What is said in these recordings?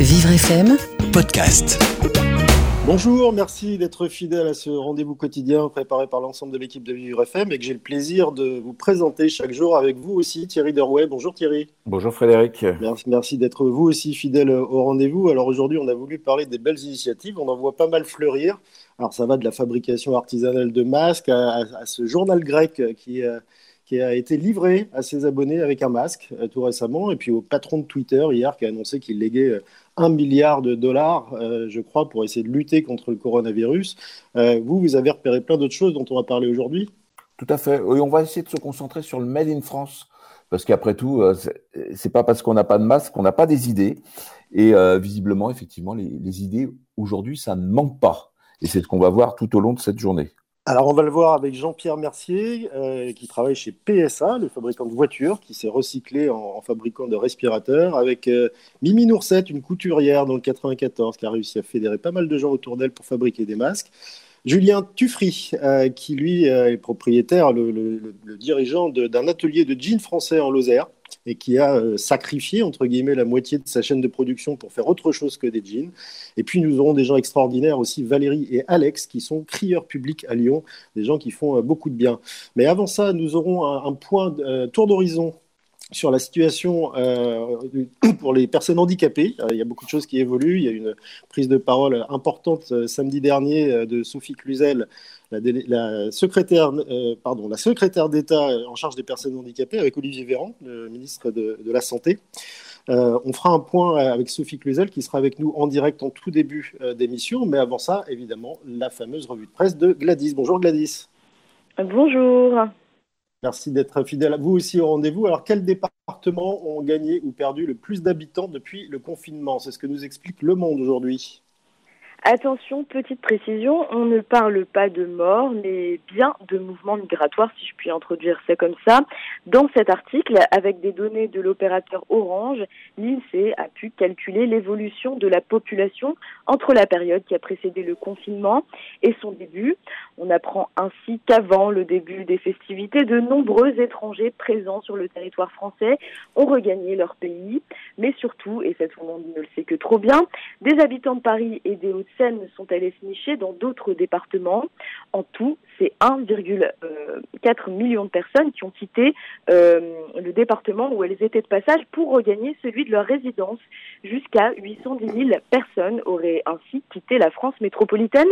Vivre FM Podcast. Bonjour, merci d'être fidèle à ce rendez-vous quotidien préparé par l'ensemble de l'équipe de Vivre FM et que j'ai le plaisir de vous présenter chaque jour avec vous aussi, Thierry Derouet. Bonjour Thierry. Bonjour Frédéric. Merci, merci d'être vous aussi fidèle au rendez-vous. Alors aujourd'hui, on a voulu parler des belles initiatives. On en voit pas mal fleurir. Alors ça va de la fabrication artisanale de masques à, ce journal grec qui, euh, qui a été livré à ses abonnés avec un masque euh, tout récemment, et puis au patron de Twitter hier qui a annoncé qu'il léguait euh, un milliard de dollars, euh, je crois, pour essayer de lutter contre le coronavirus. vous, vous avez repéré plein d'autres choses dont on va parler aujourd'hui? Tout à fait. Oui, on va essayer de se concentrer sur le Made in France, parce qu'après tout, c'est pas parce qu'on n'a pas de masque qu'on n'a pas des idées. Et visiblement, effectivement, les idées aujourd'hui, ça ne manque pas. Et c'est ce qu'on va voir tout au long de cette journée. Alors, on va le voir avec Jean-Pierre Mercier, euh, qui travaille chez PSA, le fabricant de voitures, qui s'est recyclé en, fabricant de respirateurs, avec euh, Mimi Noursette, une couturière dans le 94, qui a réussi à fédérer pas mal de gens autour d'elle pour fabriquer des masques. Julien Tuffry, euh, qui lui est propriétaire, le dirigeant d'un atelier de jeans français en Lozère, et qui a euh, sacrifié, entre guillemets, la moitié de sa chaîne de production pour faire autre chose que des jeans. Et puis, nous aurons des gens extraordinaires aussi, Valérie et Alex, qui sont crieurs publics à Lyon, des gens qui font euh, beaucoup de bien. Mais avant ça, nous aurons un, point euh, tour d'horizon sur la situation pour les personnes handicapées. il y a beaucoup de choses qui évoluent. Il y a une prise de parole importante samedi dernier de Sophie Cluzel la, secrétaire, euh, d'État en charge des personnes handicapées avec Olivier Véran, le ministre de, la Santé. Euh, on fera un point avec Sophie Cluzel qui sera avec nous en direct en tout début euh, d'émission. Mais avant ça, évidemment, la fameuse revue de presse de Gladys. Bonjour Gladys. Bonjour. Merci d'être fidèle à vous aussi au rendez-vous. Alors, quels départements ont gagné ou perdu le plus d'habitants depuis le confinement? C'est ce que nous explique Le Monde aujourd'hui. Attention, petite précision, on ne parle pas de mort, mais bien de mouvement migratoire, si je puis introduire ça comme ça. Dans cet article, avec des données de l'opérateur Orange, l'INSEE a pu calculer l'évolution de la population entre la période qui a précédé le confinement et son début. On apprend ainsi qu'avant le début des festivités, de nombreux étrangers présents sur le territoire français ont regagné leur pays, mais surtout, et cette monde ne le sait que trop bien, des habitants de Paris et des Hauts-de-Seine sont allés se nicher dans d'autres départements. En tout, c'est 1,4 million de personnes qui ont quitté euh, le département où elles étaient de passage pour regagner celui de leur résidence. Jusqu'à 810 000 personnes auraient ainsi quitté la France métropolitaine,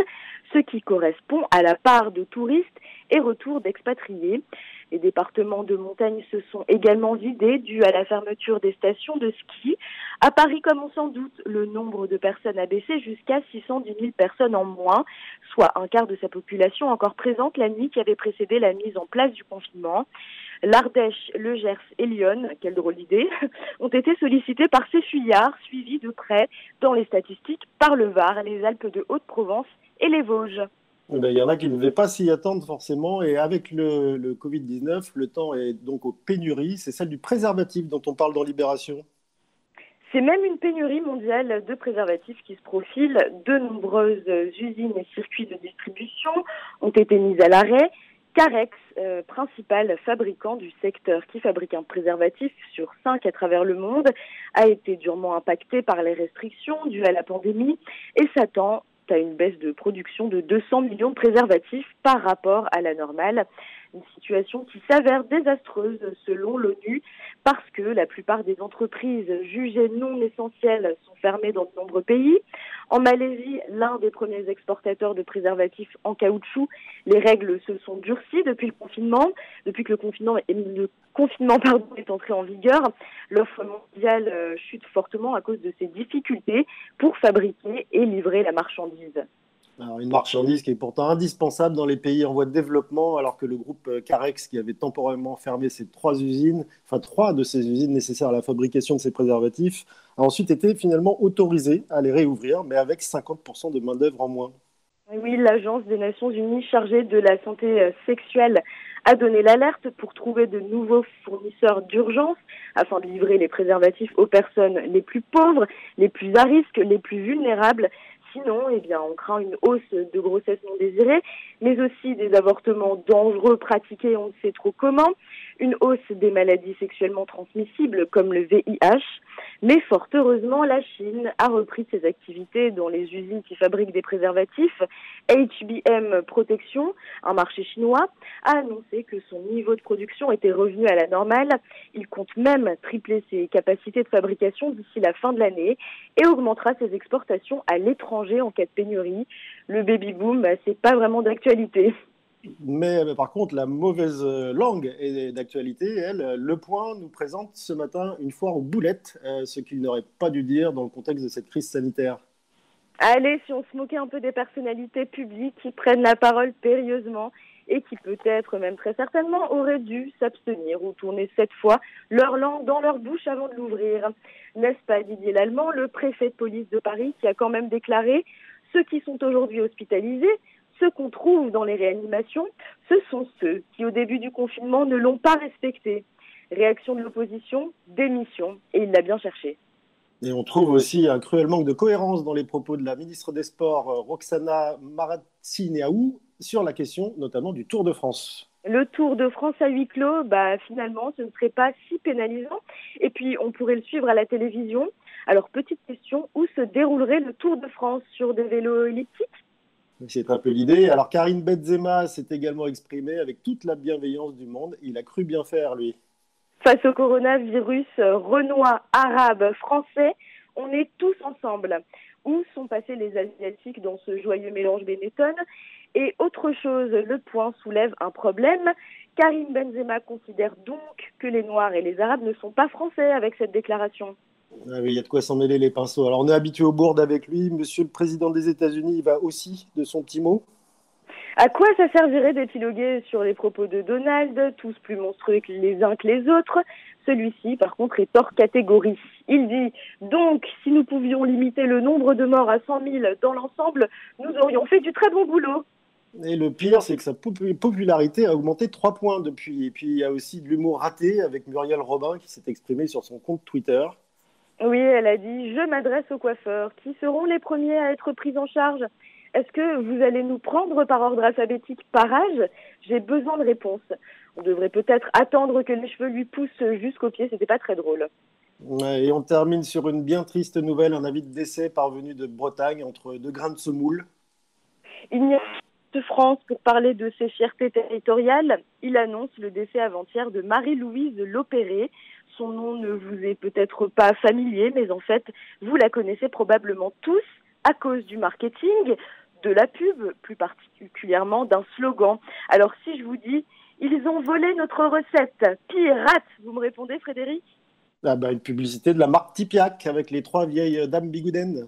ce qui correspond à la part de touristes et retours d'expatriés. Les départements de montagne se sont également vidés dû à la fermeture des stations de ski. À Paris, comme on s'en doute, le nombre de personnes a baissé jusqu'à 610 000 personnes en moins, soit un quart de sa population encore présente la nuit qui avait précédé la mise en place du confinement. L'Ardèche, le Gers et Lyon, quelle drôle d'idée, ont été sollicités par ces fuyards, suivis de près dans les statistiques par le Var, les Alpes de Haute-Provence et les Vosges. Eh ben, il y en a qui ne devaient pas s'y attendre forcément. Et avec le, le Covid-19, le temps est donc aux pénuries. C'est celle du préservatif dont on parle dans Libération. C'est même une pénurie mondiale de préservatifs qui se profile. De nombreuses usines et circuits de distribution ont été mis à l'arrêt. Carex, euh, principal fabricant du secteur qui fabrique un préservatif sur cinq à travers le monde, a été durement impacté par les restrictions dues à la pandémie et s'attend à une baisse de production de 200 millions de préservatifs par rapport à la normale. Une situation qui s'avère désastreuse selon l'ONU parce que la plupart des entreprises jugées non essentielles sont fermées dans de nombreux pays. En Malaisie, l'un des premiers exportateurs de préservatifs en caoutchouc, les règles se sont durcies depuis le confinement. Depuis que le confinement est, est entré en vigueur, l'offre mondiale euh, chute fortement à cause de ces difficultés pour fabriquer et livrer la marchandise. Une marchandise qui est pourtant indispensable dans les pays en voie de développement, alors que le groupe euh, Carex, qui avait temporairement fermé ses trois usines, enfin trois de ces usines nécessaires à la fabrication de ces préservatifs, a ensuite été finalement autorisé à les réouvrir, mais avec 50% de main-d'œuvre en moins. Oui, l'Agence des Nations Unies chargée de la santé euh, sexuelle a donné l'alerte pour trouver de nouveaux fournisseurs d'urgence afin de livrer les préservatifs aux personnes les plus pauvres, les plus à risque, les plus vulnérables sinon, eh bien, on craint une hausse de grossesse non désirée, mais aussi des avortements dangereux pratiqués on ne sait trop comment, une hausse des maladies sexuellement transmissibles comme le VIH. Mais fort heureusement, la Chine a repris ses activités dans les usines qui fabriquent des préservatifs. HBM Protection, un marché chinois, a annoncé que son niveau de production était revenu à la normale. Il compte même tripler ses capacités de fabrication d'ici la fin de l'année et augmentera ses exportations à l'étranger en cas de pénurie. Le baby boom, bah, c'est pas vraiment d'actualité. Mais, par contre, la mauvaise euh, langue est d'actualité. Elle, Le Point nous présente ce matin une foire aux boulettes, euh, ce qu'il n'aurait pas dû dire dans le contexte de cette crise sanitaire. Allez, si on se moquait un peu des personnalités publiques qui prennent la parole périlleusement et qui peut-être, même très certainement, auraient dû s'abstenir ou tourner cette fois leur langue dans leur bouche avant de l'ouvrir. N'est-ce pas Didier Lallemand, le préfet de police de Paris, qui a quand même déclaré ceux qui sont aujourd'hui hospitalisés ceux qu'on trouve dans les réanimations, ce sont ceux qui, au début du confinement, ne l'ont pas respecté. Réaction de l'opposition, démission, et il l'a bien cherché. Et on trouve aussi un cruel manque de cohérence dans les propos de la ministre des Sports, euh, Roxana Maracineaou, sur la question notamment du Tour de France. Le Tour de France à huis clos, bah, finalement, ce ne serait pas si pénalisant. Et puis, on pourrait le suivre à la télévision. Alors, petite question, où se déroulerait le Tour de France Sur des vélos elliptiques? C'est un peu l'idée. Alors Karim Benzema s'est également exprimé avec toute la bienveillance du monde. Il a cru bien faire, lui. Face au coronavirus, renois, arabe, français, on est tous ensemble. Où sont passés les Asiatiques dans ce joyeux mélange Benetton Et autre chose, le point soulève un problème. Karim Benzema considère donc que les Noirs et les Arabes ne sont pas français avec cette déclaration. Ah il y a de quoi s'en mêler les pinceaux. Alors, on est habitué au board avec lui. Monsieur le président des États-Unis, il va aussi de son petit mot. À quoi ça servirait d'épiloguer sur les propos de Donald, tous plus monstrueux les uns que les autres? Celui-ci, par contre, est hors catégorie. Il dit donc, si nous pouvions limiter le nombre de morts à 100 000 dans l'ensemble, nous aurions fait du très bon boulot. Et le pire, c'est que sa popularité a augmenté 3 points depuis. Et puis, il y a aussi de l'humour raté avec Muriel Robin qui s'est exprimé sur son compte Twitter. Oui, elle a dit Je m'adresse aux coiffeurs. Qui seront les premiers à être pris en charge Est-ce que vous allez nous prendre par ordre alphabétique par âge J'ai besoin de réponses. On devrait peut-être attendre que les cheveux lui poussent jusqu'aux pieds. C'était pas très drôle. et on termine sur une bien triste nouvelle un avis de décès parvenu de Bretagne entre deux grains de semoule. Il n'y a de France pour parler de ses fiertés territoriales. Il annonce le décès avant-hier de Marie-Louise Lopéré, son nom ne vous est peut-être pas familier, mais en fait, vous la connaissez probablement tous à cause du marketing, de la pub, plus particulièrement d'un slogan. Alors si je vous dis, ils ont volé notre recette, pirate, vous me répondez Frédéric? Ah bah, Une publicité de la marque Tipiac avec les trois vieilles dames bigoudaines.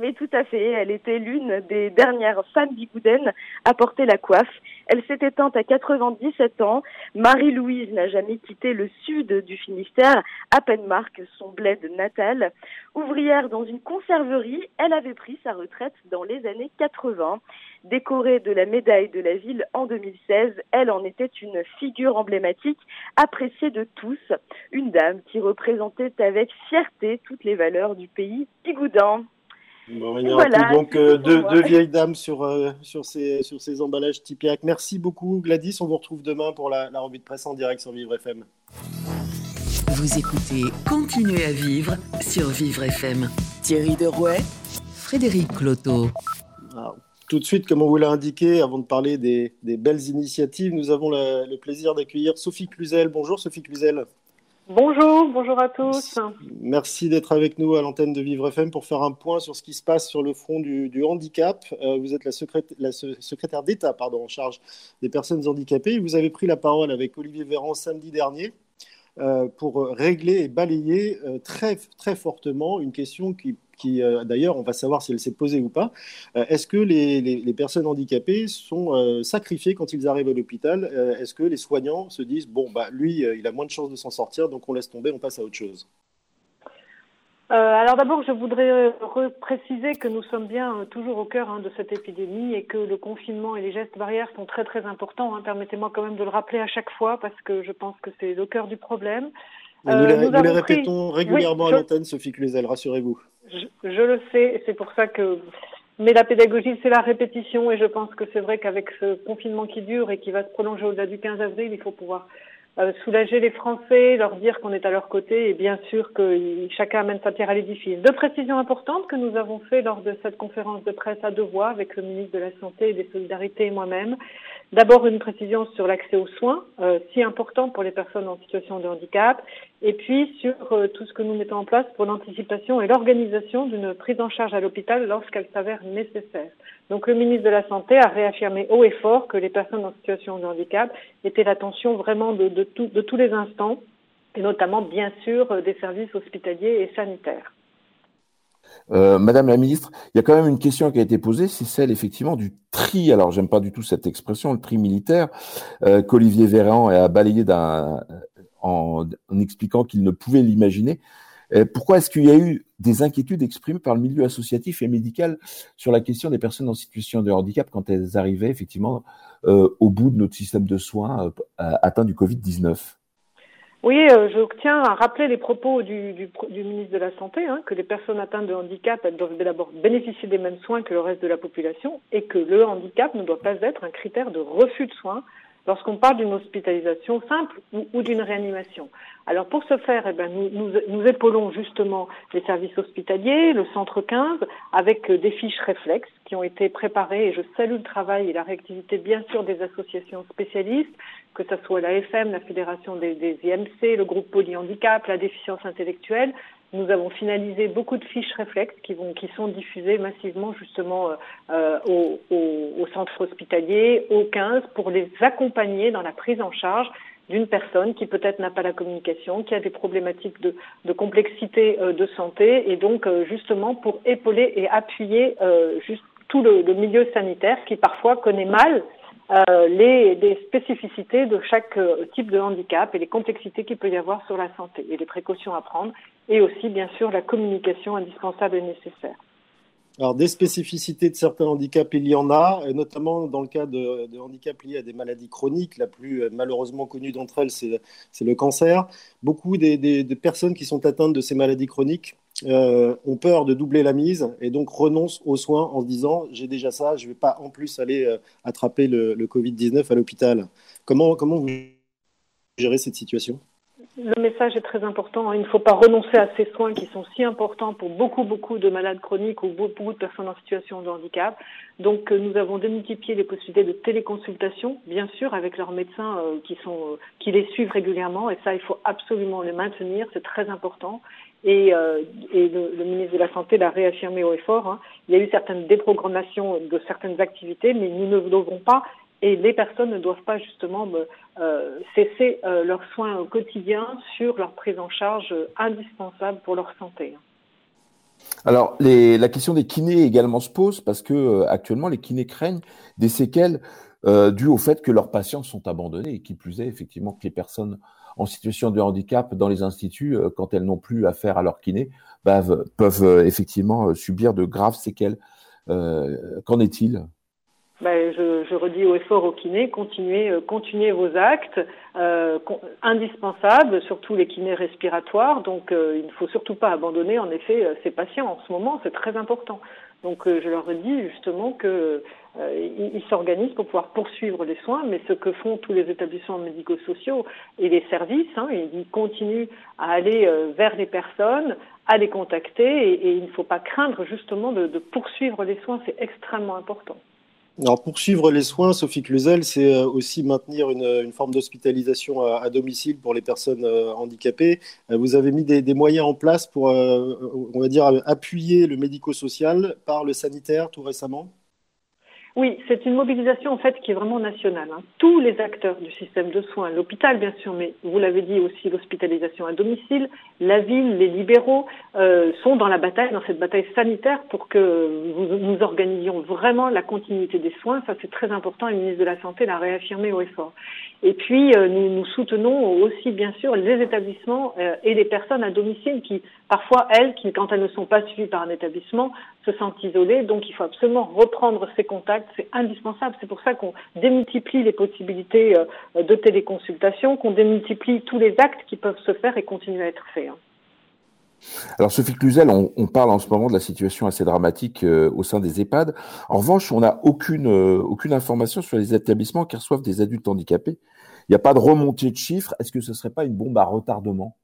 Mais tout à fait, elle était l'une des dernières femmes bigoudaines à porter la coiffe. Elle s'est éteinte à 97 ans. Marie-Louise n'a jamais quitté le sud du Finistère, à peine marque son bled natal. Ouvrière dans une conserverie, elle avait pris sa retraite dans les années 80. Décorée de la médaille de la ville en 2016, elle en était une figure emblématique, appréciée de tous. Une dame qui représentait avec fierté toutes les valeurs du pays bigoudin. Bon, il y aura plus donc euh, deux, vieilles dames sur, euh, sur, ces, sur ces emballages Tipiac. Merci beaucoup Gladys, on vous retrouve demain pour la, la revue de presse en direct sur Vivre FM. Vous écoutez Continuez à vivre sur Vivre FM. Thierry Derouet, Frédéric Cloteau. tout de suite, comme on vous l'a indiqué, avant de parler des, des belles initiatives, nous avons le, le plaisir d'accueillir Sophie Cluzel. Bonjour Sophie Cluzel. Bonjour, bonjour à tous. Merci d'être avec nous à l'antenne de Vivre FM pour faire un point sur ce qui se passe sur le front du, handicap. Euh, vous êtes la, secrétaire d'État en charge des personnes handicapées. Vous avez pris la parole avec Olivier Véran samedi dernier euh, pour régler et balayer euh, très, très fortement une question qui qui euh, d'ailleurs, on va savoir si elle s'est posée ou pas. Euh, est-ce que les, personnes handicapées sont euh, sacrifiées quand ils arrivent à l'hôpital? Est-ce que les soignants se disent, bon, bah, lui, il a moins de chances de s'en sortir, donc on laisse tomber, on passe à autre chose? Alors d'abord, je voudrais préciser que nous sommes bien toujours au cœur hein, de cette épidémie et que le confinement et les gestes barrières sont très très importants. Hein. Permettez-moi quand même de le rappeler à chaque fois parce que je pense que c'est le cœur du problème. nous, les, répétons régulièrement à l'antenne, Sophie Cluzel, rassurez-vous je, le sais, c'est pour ça que Mais la pédagogie, c'est la répétition et je pense que c'est vrai qu'avec ce confinement qui dure et qui va se prolonger au-delà du 15 avril, il faut pouvoir euh, soulager les Français, leur dire qu'on est à leur côté et bien sûr que chacun amène sa pierre à l'édifice. Deux précisions importantes que nous avons fait lors de cette conférence de presse à deux voix avec le ministre de la Santé et des Solidarités et moi-même. D'abord une précision sur l'accès aux soins, euh, si important pour les personnes en situation de handicap, et puis sur euh, tout ce que nous mettons en place pour l'anticipation et l'organisation d'une prise en charge à l'hôpital lorsqu'elle s'avère nécessaire. Donc le ministre de la Santé a réaffirmé haut et fort que les personnes en situation de handicap étaient l'attention vraiment de, tous les instants, et notamment bien sûr euh, des services hospitaliers et sanitaires. Euh, Madame la ministre, il y a quand même une question qui a été posée, c'est celle effectivement du tri. Alors, j'aime pas du tout cette expression, le tri militaire, euh, qu'Olivier Véran a balayé en, expliquant qu'il ne pouvait l'imaginer. Euh, pourquoi est-ce qu'il y a eu des inquiétudes exprimées par le milieu associatif et médical sur la question des personnes en situation de handicap quand elles arrivaient effectivement au bout de notre système de soins atteint du Covid-19 oui, euh, je tiens à rappeler les propos du, du, du ministre de la Santé, hein, que les personnes atteintes de handicap elles doivent d'abord bénéficier des mêmes soins que le reste de la population et que le handicap ne doit pas être un critère de refus de soins lorsqu'on parle d'une hospitalisation simple ou, d'une réanimation. Alors pour ce faire, eh ben, nous, nous, nous, épaulons justement les services hospitaliers, le centre 15, avec des fiches réflexes qui ont été préparées et je salue le travail et la réactivité bien sûr des associations spécialistes, que ce soit la FM, la Fédération des, des IMC, le groupe polyhandicap, la déficience intellectuelle, nous avons finalisé beaucoup de fiches réflexes qui, vont, qui sont diffusées massivement justement euh, au, au, au, centre hospitalier, au 15, pour les accompagner dans la prise en charge d'une personne qui peut-être n'a pas la communication, qui a des problématiques de, de complexité euh, de santé, et donc euh, justement pour épauler et appuyer euh, juste tout le, le, milieu sanitaire qui parfois connaît mal euh, les, les, spécificités de chaque euh, type de handicap et les complexités qu'il peut y avoir sur la santé et les précautions à prendre et aussi bien sûr la communication indispensable et nécessaire. Alors des spécificités de certains handicaps, il y en a, notamment dans le cas de, de handicaps liés à des maladies chroniques. La plus euh, malheureusement connue d'entre elles, c'est le cancer. Beaucoup des, des, des personnes qui sont atteintes de ces maladies chroniques euh, ont peur de doubler la mise et donc renoncent aux soins en se disant j'ai déjà ça, je ne vais pas en plus aller euh, attraper le, le Covid-19 à l'hôpital. Comment, comment vous gérez cette situation? Le message est très important. Il ne faut pas renoncer à ces soins qui sont si importants pour beaucoup, beaucoup de malades chroniques ou beaucoup de personnes en situation de handicap. Donc, euh, nous avons démultiplié les possibilités de téléconsultation, bien sûr, avec leurs médecins qui, sont, qui les suivent régulièrement. Et ça, il faut absolument le maintenir. C'est très important. Et, euh, et le, ministre de la Santé l'a réaffirmé au effort. Hein. Il y a eu certaines déprogrammations de certaines activités, mais nous ne devons pas et les personnes ne doivent pas justement euh, cesser euh, leurs soins quotidiens sur leur prise en charge indispensable pour leur santé. Alors, les, la question des kinés également se pose parce que actuellement, les kinés craignent des séquelles dues au fait que leurs patients sont abandonnés et qui plus est, effectivement, que les personnes en situation de handicap dans les instituts, euh, quand elles n'ont plus affaire à leur kiné, peuvent euh, effectivement subir de graves séquelles. Qu'en est-il? Ben, je, redis au effort au kiné, continuez, euh, vos actes euh, indispensables, surtout les kinés respiratoires. Donc, euh, il ne faut surtout pas abandonner, en effet, euh, ces patients en ce moment, c'est très important. Donc, euh, je leur dis justement que euh, ils s'organisent pour pouvoir poursuivre les soins, mais ce que font tous les établissements médico-sociaux et les services, hein, ils continuent à aller vers les personnes, à les contacter, et, il ne faut pas craindre justement de poursuivre les soins, c'est extrêmement important. Alors, poursuivre les soins, Sophie Cluzel, c'est euh, aussi maintenir une, forme d'hospitalisation à, à, domicile pour les personnes euh, handicapées. Euh, vous avez mis des, des, moyens en place pour, on va dire, appuyer le médico-social par le sanitaire tout récemment? Oui, c'est une mobilisation en fait qui est vraiment nationale. Hein. Tous les acteurs du système de soins, l'hôpital bien sûr, mais vous l'avez dit aussi l'hospitalisation à domicile, la ville, les libéraux euh, sont dans la bataille, dans cette bataille sanitaire pour que nous, organisions vraiment la continuité des soins. Ça c'est très important et le ministre de la Santé l'a réaffirmé au effort. Et puis euh, nous, nous, soutenons aussi bien sûr les établissements euh, et les personnes à domicile qui parfois elles, qui quand elles ne sont pas suivies par un établissement, se sentent isolées. Donc il faut absolument reprendre ces contacts c'est indispensable. C'est pour ça qu'on démultiplie les possibilités euh, de téléconsultation, qu'on démultiplie tous les actes qui peuvent se faire et continuer à être faits. Hein. Alors Sophie Cluzel, on, parle en ce moment de la situation assez dramatique euh, au sein des EHPAD. En revanche, on n'a aucune, euh, aucune information sur les établissements qui reçoivent des adultes handicapés. Il n'y a pas de remontée de chiffres. Est-ce que ce ne serait pas une bombe à retardement?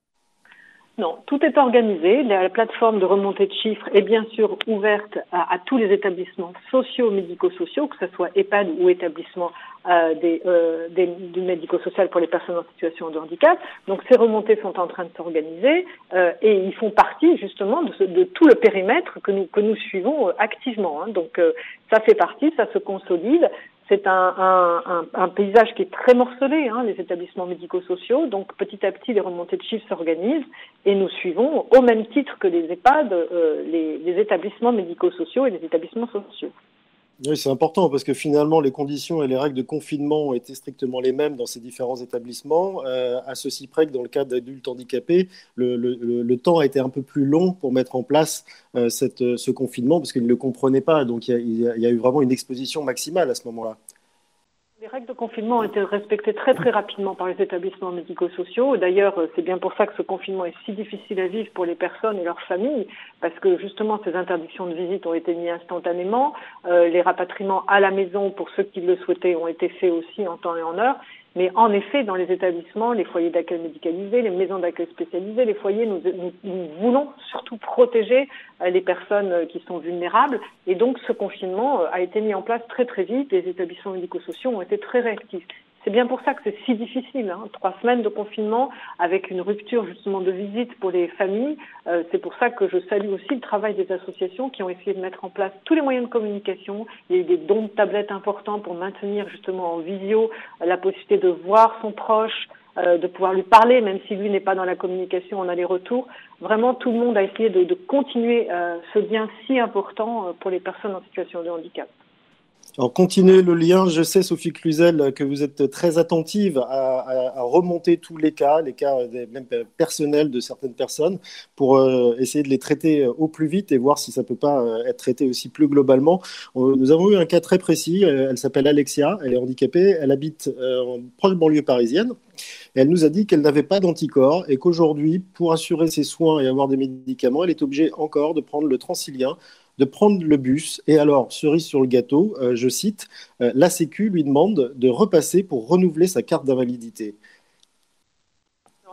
Non, tout est organisé. La plateforme de remontée de chiffres est bien sûr ouverte à, tous les établissements sociaux, médico-sociaux, que ce soit EHPAD ou établissement euh, euh, du médico-social pour les personnes en situation de handicap. Donc ces remontées sont en train de s'organiser euh, et ils font partie justement de, tout le périmètre que nous, que nous suivons euh, activement. Hein. Donc ça fait partie, ça se consolide. C'est un, paysage qui est très morcelé, hein, les établissements médico-sociaux. Donc petit à petit, les remontées de chiffres s'organisent et nous suivons, au même titre que les EHPAD, euh, les, les établissements médico-sociaux et les établissements sociaux. Oui, c'est important parce que finalement, les conditions et les règles de confinement ont été strictement les mêmes dans ces différents établissements. Euh, à ceci près que dans le cas d'adultes handicapés, le, temps a été un peu plus long pour mettre en place euh, cette, ce confinement parce qu'ils ne le comprenaient pas. Donc il y, a, il y a eu vraiment une exposition maximale à ce moment-là. Les règles de confinement ont été respectées très très rapidement par les établissements médico-sociaux. D'ailleurs, euh, c'est bien pour ça que ce confinement est si difficile à vivre pour les personnes et leurs familles, parce que justement ces interdictions de visite ont été mises instantanément. Euh, les rapatriements à la maison pour ceux qui le souhaitaient ont été faits aussi en temps et en heure. Mais en effet, dans les établissements, les foyers d'accueil médicalisés, les maisons d'accueil spécialisées, les foyers, nous, voulons surtout protéger euh, les personnes euh, qui sont vulnérables. Et donc, ce confinement euh, a été mis en place très très vite. Les établissements médico-sociaux ont été très réactifs. C'est bien pour ça que c'est si difficile. Hein. Trois semaines de confinement avec une rupture justement de visite pour les familles. Euh, c'est pour ça que je salue aussi le travail des associations qui ont essayé de mettre en place tous les moyens de communication. Il y a eu des dons de tablettes importants pour maintenir justement en visio la possibilité de voir son proche, euh, de pouvoir lui parler, même si lui n'est pas dans la communication en aller-retour. Vraiment, tout le monde a essayé de, continuer euh, ce lien si important euh, pour les personnes en situation de handicap. Alors, continuez le lien. Je sais, Sophie Cluzel, que vous êtes très attentive à, remonter tous les cas, les cas même personnels de certaines personnes, pour euh, essayer de les traiter au plus vite et voir si ça ne peut pas euh, être traité aussi plus globalement. Nous avons eu un cas très précis. Euh, elle s'appelle Alexia. Elle est handicapée. Elle habite en proche banlieue parisienne. elle nous a dit qu'elle n'avait pas d'anticorps et qu'aujourd'hui, pour assurer ses soins et avoir des médicaments, elle est obligée encore de prendre le transilien de prendre le bus. Et alors, cerise sur le gâteau, euh, je cite, euh, la Sécu lui demande de repasser pour renouveler sa carte d'invalidité.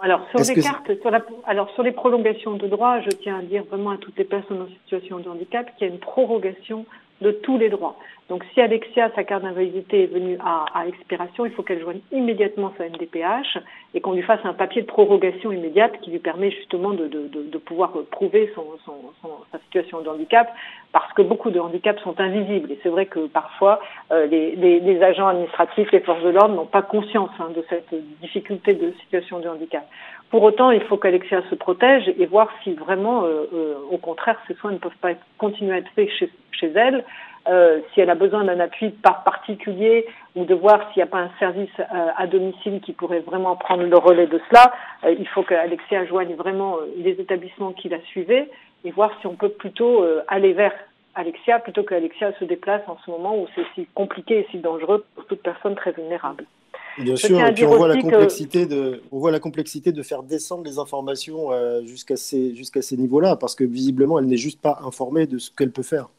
Alors sur les cartes, sur la, alors sur les prolongations de droits, je tiens à dire vraiment à toutes les personnes en situation de handicap qu'il y a une prorogation de tous les droits. Donc si Alexia, sa carte d'invalidité est venue à, à, expiration, il faut qu'elle joigne immédiatement sa MDPH et qu'on lui fasse un papier de prorogation immédiate qui lui permet justement de, de, de, de pouvoir prouver son, son, son, sa situation de handicap parce que beaucoup de handicaps sont invisibles. Et c'est vrai que parfois, euh, les, les, les, agents administratifs, les forces de l'ordre n'ont pas conscience hein, de cette difficulté de situation de handicap. Pour autant, il faut qu'Alexia se protège et voir si vraiment, euh, euh, au contraire, ces soins ne peuvent pas continuer à être faits chez, chez elle euh, si elle a besoin d'un appui par particulier ou de voir s'il n'y a pas un service euh, à domicile qui pourrait vraiment prendre le relais de cela, euh, il faut qu'Alexia joigne vraiment les établissements qui la suivaient et voir si on peut plutôt aller vers Alexia plutôt qu'Alexia se déplace en ce moment où c'est si compliqué et si dangereux pour toute personne très vulnérable. Bien sûr, et puis on voit, la complexité de, on voit la complexité de faire descendre les informations jusqu'à ces, jusqu'à ces niveaux-là, parce que visiblement, elle n'est juste pas informée de ce qu'elle peut faire.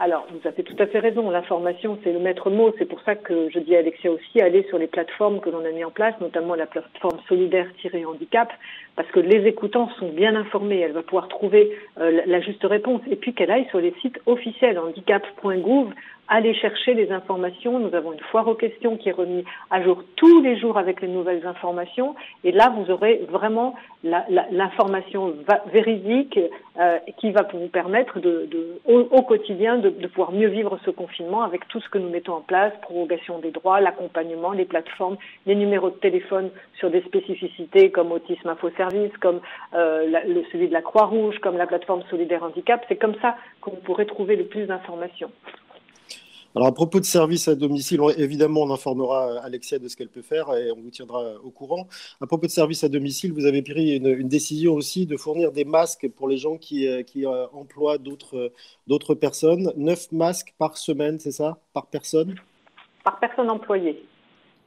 Alors, vous avez tout à fait raison. L'information, c'est le maître mot. C'est pour ça que je dis à Alexia aussi, aller sur les plateformes que l'on a mis en place, notamment la plateforme solidaire-handicap, parce que les écoutants sont bien informés. Elle va pouvoir trouver euh, la juste réponse. Et puis qu'elle aille sur les sites officiels handicap.gouv Allez chercher les informations. Nous avons une foire aux questions qui est remise à jour tous les jours avec les nouvelles informations. Et là, vous aurez vraiment l'information véridique euh, qui va vous permettre au, quotidien de, de, pouvoir mieux vivre ce confinement avec tout ce que nous mettons en place, prorogation des droits, l'accompagnement, les plateformes, les numéros de téléphone sur des spécificités comme Autisme Info Comme euh, la, le, celui de la Croix-Rouge, comme la plateforme Solidaire Handicap. C'est comme ça que vous pourrez trouver le plus d'informations. Alors, à propos de services à domicile, évidemment, on informera Alexia de ce qu'elle peut faire et on vous tiendra au courant. À propos de services à domicile, vous avez pris une, une décision aussi de fournir des masques pour les gens qui, euh, qui euh, emploient d'autres personnes. Neuf masques par semaine, c'est ça? Par personne? Par personne employée.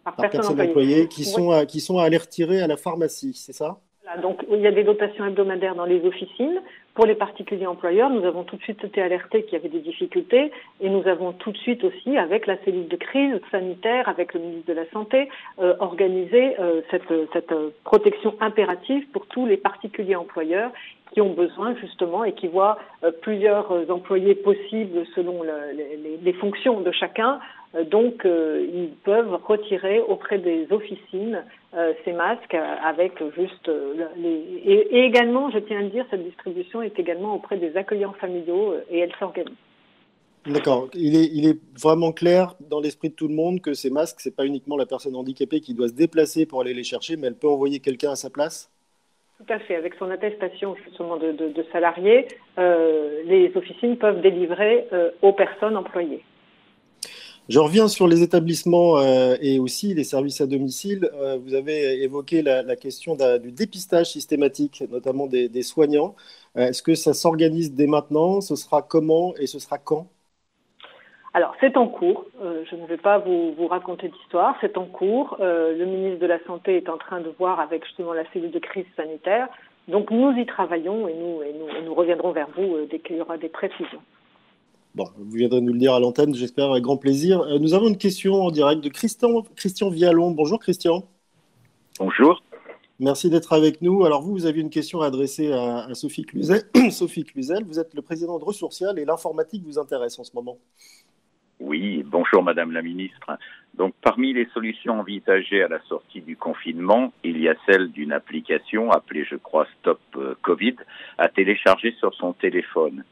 Par, personne, employée, qui, sont à, qui sont à aller retirer à la pharmacie, c'est ça? Donc, il y a des dotations hebdomadaires dans les officines. Pour les particuliers employeurs, nous avons tout de suite été alertés qu'il y avait des difficultés et nous avons tout de suite aussi, avec la cellule de crise sanitaire, avec le ministre de la Santé, euh, organisé euh, cette, cette protection impérative pour tous les particuliers employeurs qui ont besoin justement et qui voient euh, plusieurs employés possibles selon les, les, fonctions de chacun. Donc, ils peuvent retirer auprès des officines euh, ces masques avec juste euh, les... Et, également, je tiens à le dire, cette distribution est également auprès des accueillants familiaux euh, et elle s'organise. D'accord. Il est, il est, vraiment clair dans l'esprit de tout le monde que ces masques, c'est pas uniquement la personne handicapée qui doit se déplacer pour aller les chercher, mais elle peut envoyer quelqu'un à sa place? Tout à fait. Avec son attestation justement de, de, de salarié, les officines peuvent délivrer aux personnes employées. Je reviens sur les établissements euh, et aussi les services à domicile. Euh, vous avez évoqué la, question du dépistage systématique, notamment des, soignants. Euh, est-ce que ça s'organise dès maintenant? Ce sera comment et ce sera quand? Alors, c'est en cours. je ne vais pas vous, raconter d'histoire. C'est en cours. le ministre de la Santé est en train de voir avec justement la cellule de crise sanitaire. Donc, nous y travaillons et nous, et nous, et nous reviendrons vers vous dès qu'il y aura des précisions. Bon, vous viendrez nous le dire à l'antenne, j'espère avec grand plaisir. Euh, nous avons une question en direct de Christian, Christian Vialon. Bonjour Christian. Bonjour. Merci d'être avec nous. Alors vous, vous aviez une question à adresser à, Sophie, Cluzel. Sophie Cluzel. Vous êtes le président de Ressourcial et l'informatique vous intéresse en ce moment. Oui, bonjour Madame la Ministre. Donc parmi les solutions envisagées à la sortie du confinement, il y a celle d'une application appelée, je crois, Stop euh, Covid, à télécharger sur son téléphone.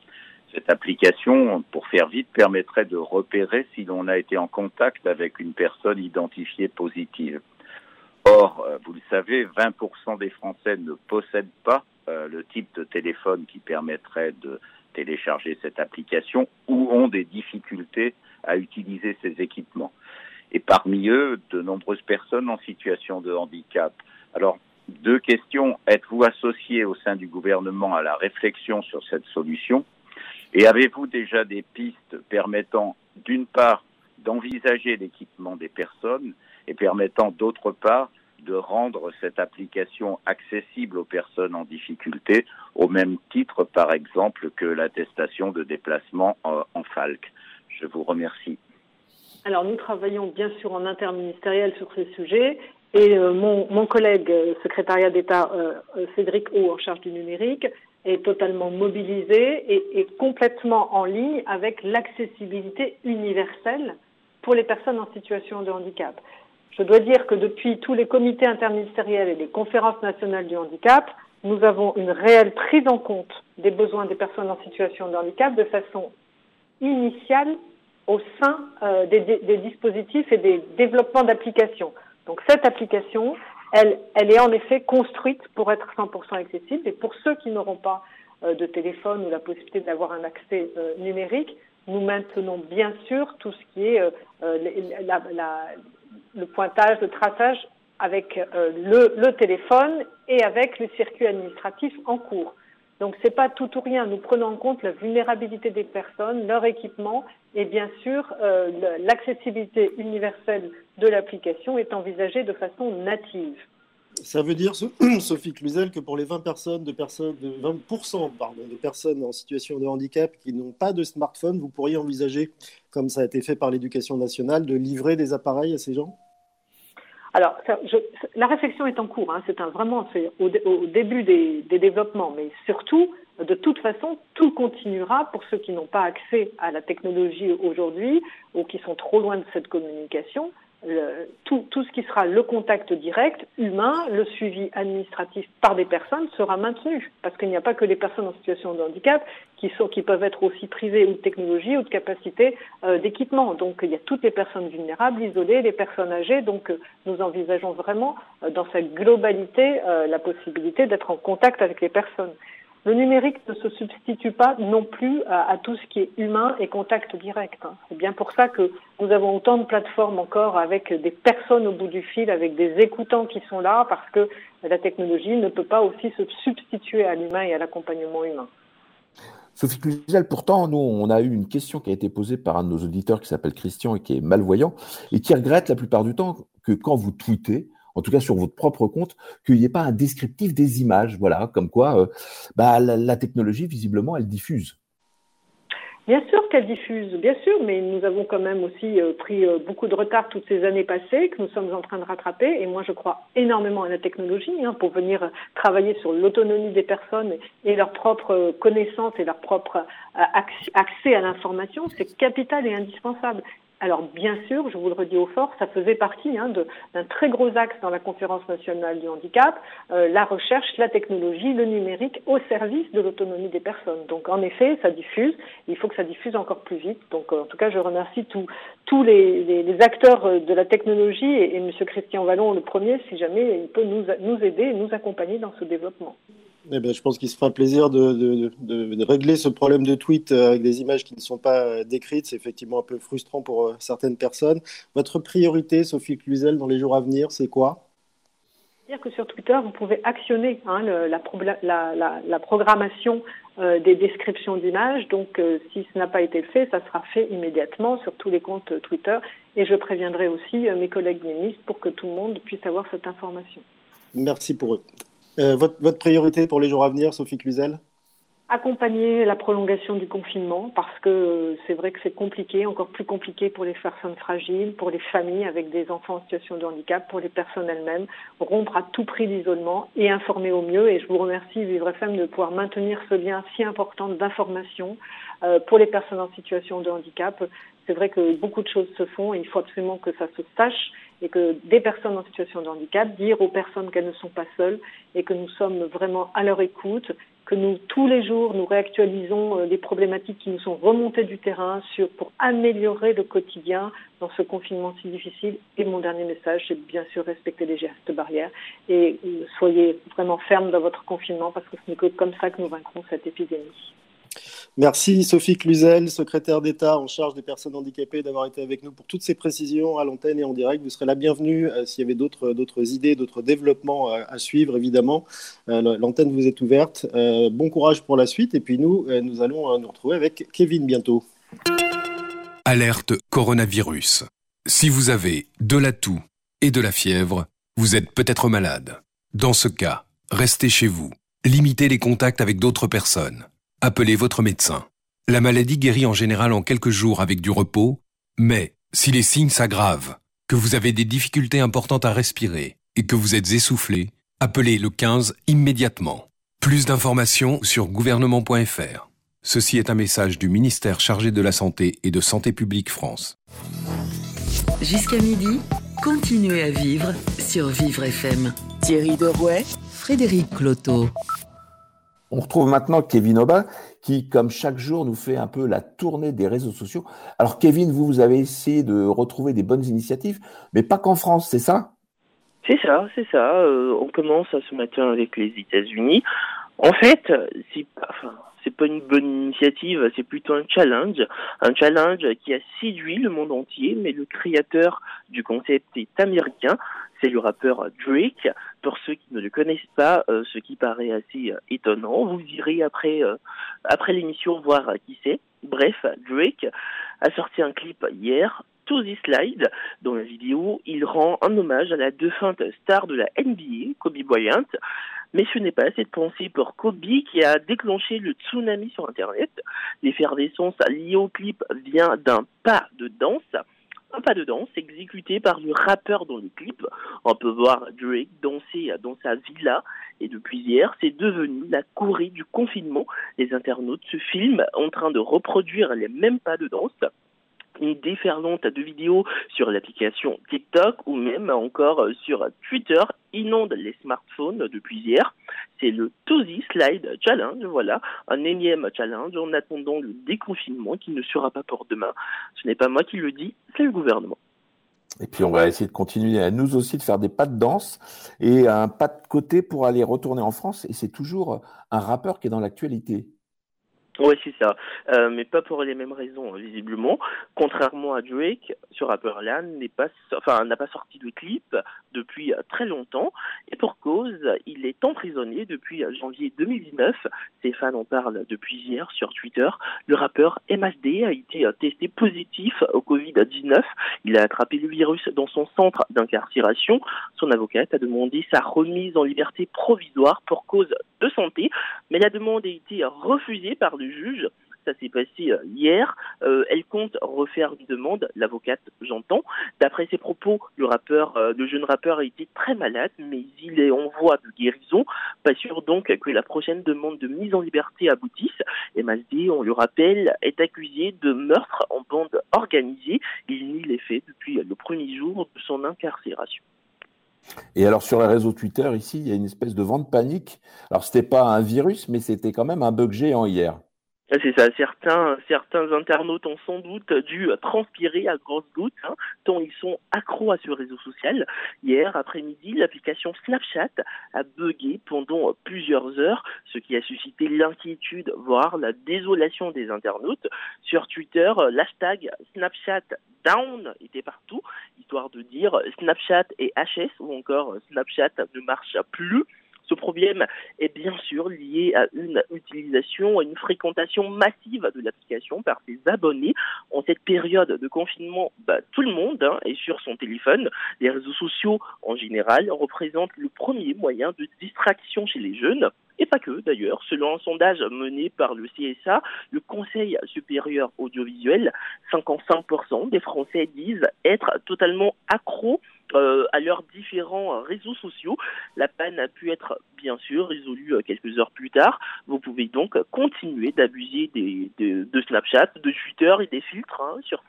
Cette application, pour faire vite, permettrait de repérer si l'on a été en contact avec une personne identifiée positive. Or, euh, vous le savez, 20% des Français ne possèdent pas euh, le type de téléphone qui permettrait de télécharger cette application ou ont des difficultés à utiliser ces équipements. Et parmi eux, de nombreuses personnes en situation de handicap. Alors, deux questions. Êtes-vous associé au sein du gouvernement à la réflexion sur cette solution? Et avez-vous déjà des pistes permettant, d'une part, d'envisager l'équipement des personnes et permettant, d'autre part, de rendre cette application accessible aux personnes en difficulté, au même titre, par exemple, que l'attestation de déplacement en FALC Je vous remercie. Alors, nous travaillons bien sûr en interministériel sur ces sujets et euh, mon, collègue euh, secrétariat d'État euh, Cédric O en charge du numérique est totalement mobilisé et, et complètement en ligne avec l'accessibilité universelle pour les personnes en situation de handicap. Je dois dire que depuis tous les comités interministériels et les conférences nationales du handicap, nous avons une réelle prise en compte des besoins des personnes en situation de handicap de façon initiale au sein euh, des, des, dispositifs et des développements d'applications. Donc cette application, elle, elle est en effet construite pour être 100% accessible et pour ceux qui n'auront pas euh, de téléphone ou la possibilité d'avoir un accès euh, numérique, nous maintenons bien sûr tout ce qui est euh, la, la, le pointage, le traçage avec le, le, téléphone et avec le circuit administratif en cours. Donc c'est pas tout ou rien. Nous prenons en compte la vulnérabilité des personnes, leur équipement et bien sûr l'accessibilité universelle de l'application est envisagée de façon native. Ça veut dire, Sophie Cluzel, que pour les 20 personnes de personnes, de 20% pardon, de personnes en situation de handicap qui n'ont pas de smartphone, vous pourriez envisager, comme ça a été fait par l'éducation nationale, de livrer des appareils à ces gens? Alors, la réflexion est en cours. Hein, c'est vraiment au, au, début des, développements, mais surtout, de toute façon, tout continuera pour ceux qui n'ont pas accès à la technologie aujourd'hui ou qui sont trop loin de cette communication tout, tout, ce qui sera le contact direct, humain, le suivi administratif par des personnes sera maintenu. Parce qu'il n'y a pas que les personnes en situation de handicap qui, sont, qui peuvent être aussi privées ou de technologie ou de capacité euh, d'équipement. Donc il y a toutes les personnes vulnérables, isolées, les personnes âgées. Donc euh, nous envisageons vraiment euh, dans sa globalité la possibilité d'être en contact avec les personnes. Le numérique ne se substitue pas non plus à, tout ce qui est humain et contact direct. Hein. C'est bien pour ça que nous avons autant de plateformes encore avec des personnes au bout du fil, avec des écoutants qui sont là, parce que la technologie ne peut pas aussi se substituer à l'humain et à l'accompagnement humain. Sophie Cluzel, pourtant, nous, on a eu une question qui a été posée par un de nos auditeurs qui s'appelle Christian et qui est malvoyant et qui regrette la plupart du temps que quand vous tweetez, en tout cas sur votre propre compte, qu'il n'y ait pas un descriptif des images. Voilà, comme quoi bah, la technologie, visiblement, elle diffuse. Bien sûr qu'elle diffuse, bien sûr, mais nous avons quand même aussi euh, pris euh, beaucoup de retard toutes ces années passées que nous sommes en train de rattraper. Et moi, je crois énormément à la technologie hein, pour venir travailler sur l'autonomie des personnes et leur propre connaissance et leur propre euh, accès à l'information. C'est capital et indispensable. Alors bien sûr, je vous le redis au fort, ça faisait partie hein, d'un très gros axe dans la conférence nationale du handicap, euh, la recherche, la technologie, le numérique au service de l'autonomie des personnes. Donc en effet, ça diffuse, il faut que ça diffuse encore plus vite. Donc euh, en tout cas, je remercie tous les, acteurs euh, de la technologie et, et M. Christian Vallon le premier, si jamais il peut nous, nous aider et nous accompagner dans ce développement. Eh ben, je pense qu'il se fera plaisir de, de, de, de, régler ce problème de tweet euh, avec des images qui ne sont pas euh, décrites. C'est effectivement un peu frustrant pour euh, certaines personnes. Votre priorité, Sophie Cluzel, dans les jours à venir, c'est quoi? Dire que sur Twitter, vous pouvez actionner hein, le, la, la, la, programmation euh, des descriptions d'images. Donc, euh, si ce n'a pas été fait, ça sera fait immédiatement sur tous les comptes Twitter. Et je préviendrai aussi euh, mes collègues ministres pour que tout le monde puisse avoir cette information. Merci pour eux. Euh, votre, votre, priorité pour les jours à venir, Sophie Cluzel Accompagner la prolongation du confinement parce que c'est vrai que c'est compliqué, encore plus compliqué pour les personnes fragiles, pour les familles avec des enfants en situation de handicap, pour les personnes elles-mêmes, rompre à tout prix l'isolement et informer au mieux. Et je vous remercie, Vivre FM, de pouvoir maintenir ce lien si important d'information euh, pour les personnes en situation de handicap. C'est vrai que beaucoup de choses se font et il faut absolument que ça se sache et que des personnes en situation de handicap, dire aux personnes qu'elles ne sont pas seules et que nous sommes vraiment à leur écoute, que nous, tous les jours, nous réactualisons euh, les problématiques qui nous sont remontées du terrain sur, pour améliorer le quotidien dans ce confinement si difficile. Et mon dernier message, c'est bien sûr respecter les gestes barrières et euh, soyez vraiment fermes dans votre confinement parce que ce n'est que comme ça que nous vaincrons cette épidémie. Merci Sophie Cluzel, secrétaire d'État en charge des personnes handicapées, d'avoir été avec nous pour toutes ces précisions à l'antenne et en direct. Vous serez la bienvenue euh, s'il y avait d'autres idées, d'autres développements euh, à suivre, évidemment. Euh, l'antenne vous est ouverte. bon courage pour la suite. Et puis nous, nous allons nous retrouver avec Kevin bientôt. Alerte coronavirus. Si vous avez de la toux et de la fièvre, vous êtes peut-être malade. Dans ce cas, restez chez vous. Limitez les contacts avec d'autres personnes appelez votre médecin. La maladie guérit en général en quelques jours avec du repos, mais si les signes s'aggravent, que vous avez des difficultés importantes à respirer et que vous êtes essoufflé, appelez le 15 immédiatement. Plus d'informations sur gouvernement.fr. Ceci est un message du ministère chargé de la Santé et de Santé publique France. Jusqu'à midi, continuez à vivre sur Vivre FM. Thierry Derouet, Frédéric Cloteau. On retrouve maintenant Kevin Aubin qui, comme chaque jour, nous fait un peu la tournée des réseaux sociaux. Alors Kevin, vous, vous avez essayé de retrouver des bonnes initiatives, mais pas qu'en France, c'est ça? C'est ça, c'est ça. Euh, on commence ce matin avec les États-Unis. En fait, c'est pas, c'est pas une bonne initiative, c'est plutôt un challenge, un challenge qui a séduit le monde entier, mais le créateur du concept est américain c'est le rappeur Drake. Pour ceux qui ne le connaissent pas, euh, ce qui paraît assez euh, étonnant, vous irez après euh, après l'émission voir qui c'est. Bref, Drake a sorti un clip hier, To This Slide. Dans la vidéo, il rend un hommage à la défunte star de la NBA, Kobe Bryant. Mais ce n'est pas assez de pensée pour Kobe qui a déclenché le tsunami sur Internet. L'effervescence liée au clip vient d'un pas de danse pas de danse exécuté par le rappeur dans le clip. On peut voir Drake danser dans sa villa et depuis hier, c'est devenu la Corée du confinement. Les internautes se filment en train de reproduire les mêmes pas de danse une déferlante de vidéos sur l'application TikTok ou même encore sur Twitter inonde les smartphones depuis hier. C'est le Tozy Slide Challenge, voilà, un énième challenge en attendant le déconfinement qui ne sera pas pour demain. Ce n'est pas moi qui le dis, c'est le gouvernement. Et puis on va essayer de continuer à nous aussi de faire des pas de danse et un pas de côté pour aller retourner en France. Et c'est toujours un rappeur qui est dans l'actualité. Ouais, c'est ça. Euh, mais pas pour les mêmes raisons, visiblement. Contrairement à Drake, rappeur là n'est pas, enfin, n'a pas sorti de clip depuis très longtemps. Et pour cause, il est emprisonné depuis janvier 2019. Ses fans en parlent depuis hier sur Twitter. Le rappeur MSD a été testé positif au Covid-19. Il a attrapé le virus dans son centre d'incarcération. Son avocate a demandé sa remise en liberté provisoire pour cause de santé, mais la demande a été refusée par le juge. Ça s'est passé euh, hier. Euh, elle compte refaire une demande, l'avocate, j'entends. D'après ses propos, le rappeur, euh, le jeune rappeur a été très malade, mais il est en voie de guérison. Pas sûr donc que la prochaine demande de mise en liberté aboutisse. Et Mazdi, on le rappelle, est accusé de meurtre en bande organisée. Il nie les faits depuis le premier jour de son incarcération. Et alors sur les réseaux Twitter, ici, il y a une espèce de vent de panique. Alors c'était pas un virus, mais c'était quand même un bug géant hier. C'est ça. Certains, certains internautes ont sans doute dû transpirer à grosses gouttes, hein, tant ils sont accros à ce réseau social. Hier après-midi, l'application Snapchat a bugué pendant plusieurs heures, ce qui a suscité l'inquiétude, voire la désolation des internautes. Sur Twitter, l'hashtag Snapchat down était partout, histoire de dire Snapchat et HS ou encore Snapchat ne marche plus. Ce problème est bien sûr lié à une utilisation, à une fréquentation massive de l'application par ses abonnés. En cette période de confinement, bah, tout le monde hein, est sur son téléphone. Les réseaux sociaux, en général, représentent le premier moyen de distraction chez les jeunes. Et pas que d'ailleurs, selon un sondage mené par le CSA, le Conseil supérieur audiovisuel, 55% des Français disent être totalement accros euh, à leurs différents réseaux sociaux. La panne a pu être bien sûr résolue euh, quelques heures plus tard. Vous pouvez donc continuer d'abuser de, Snapchat, de Twitter et des filtres hein, sur,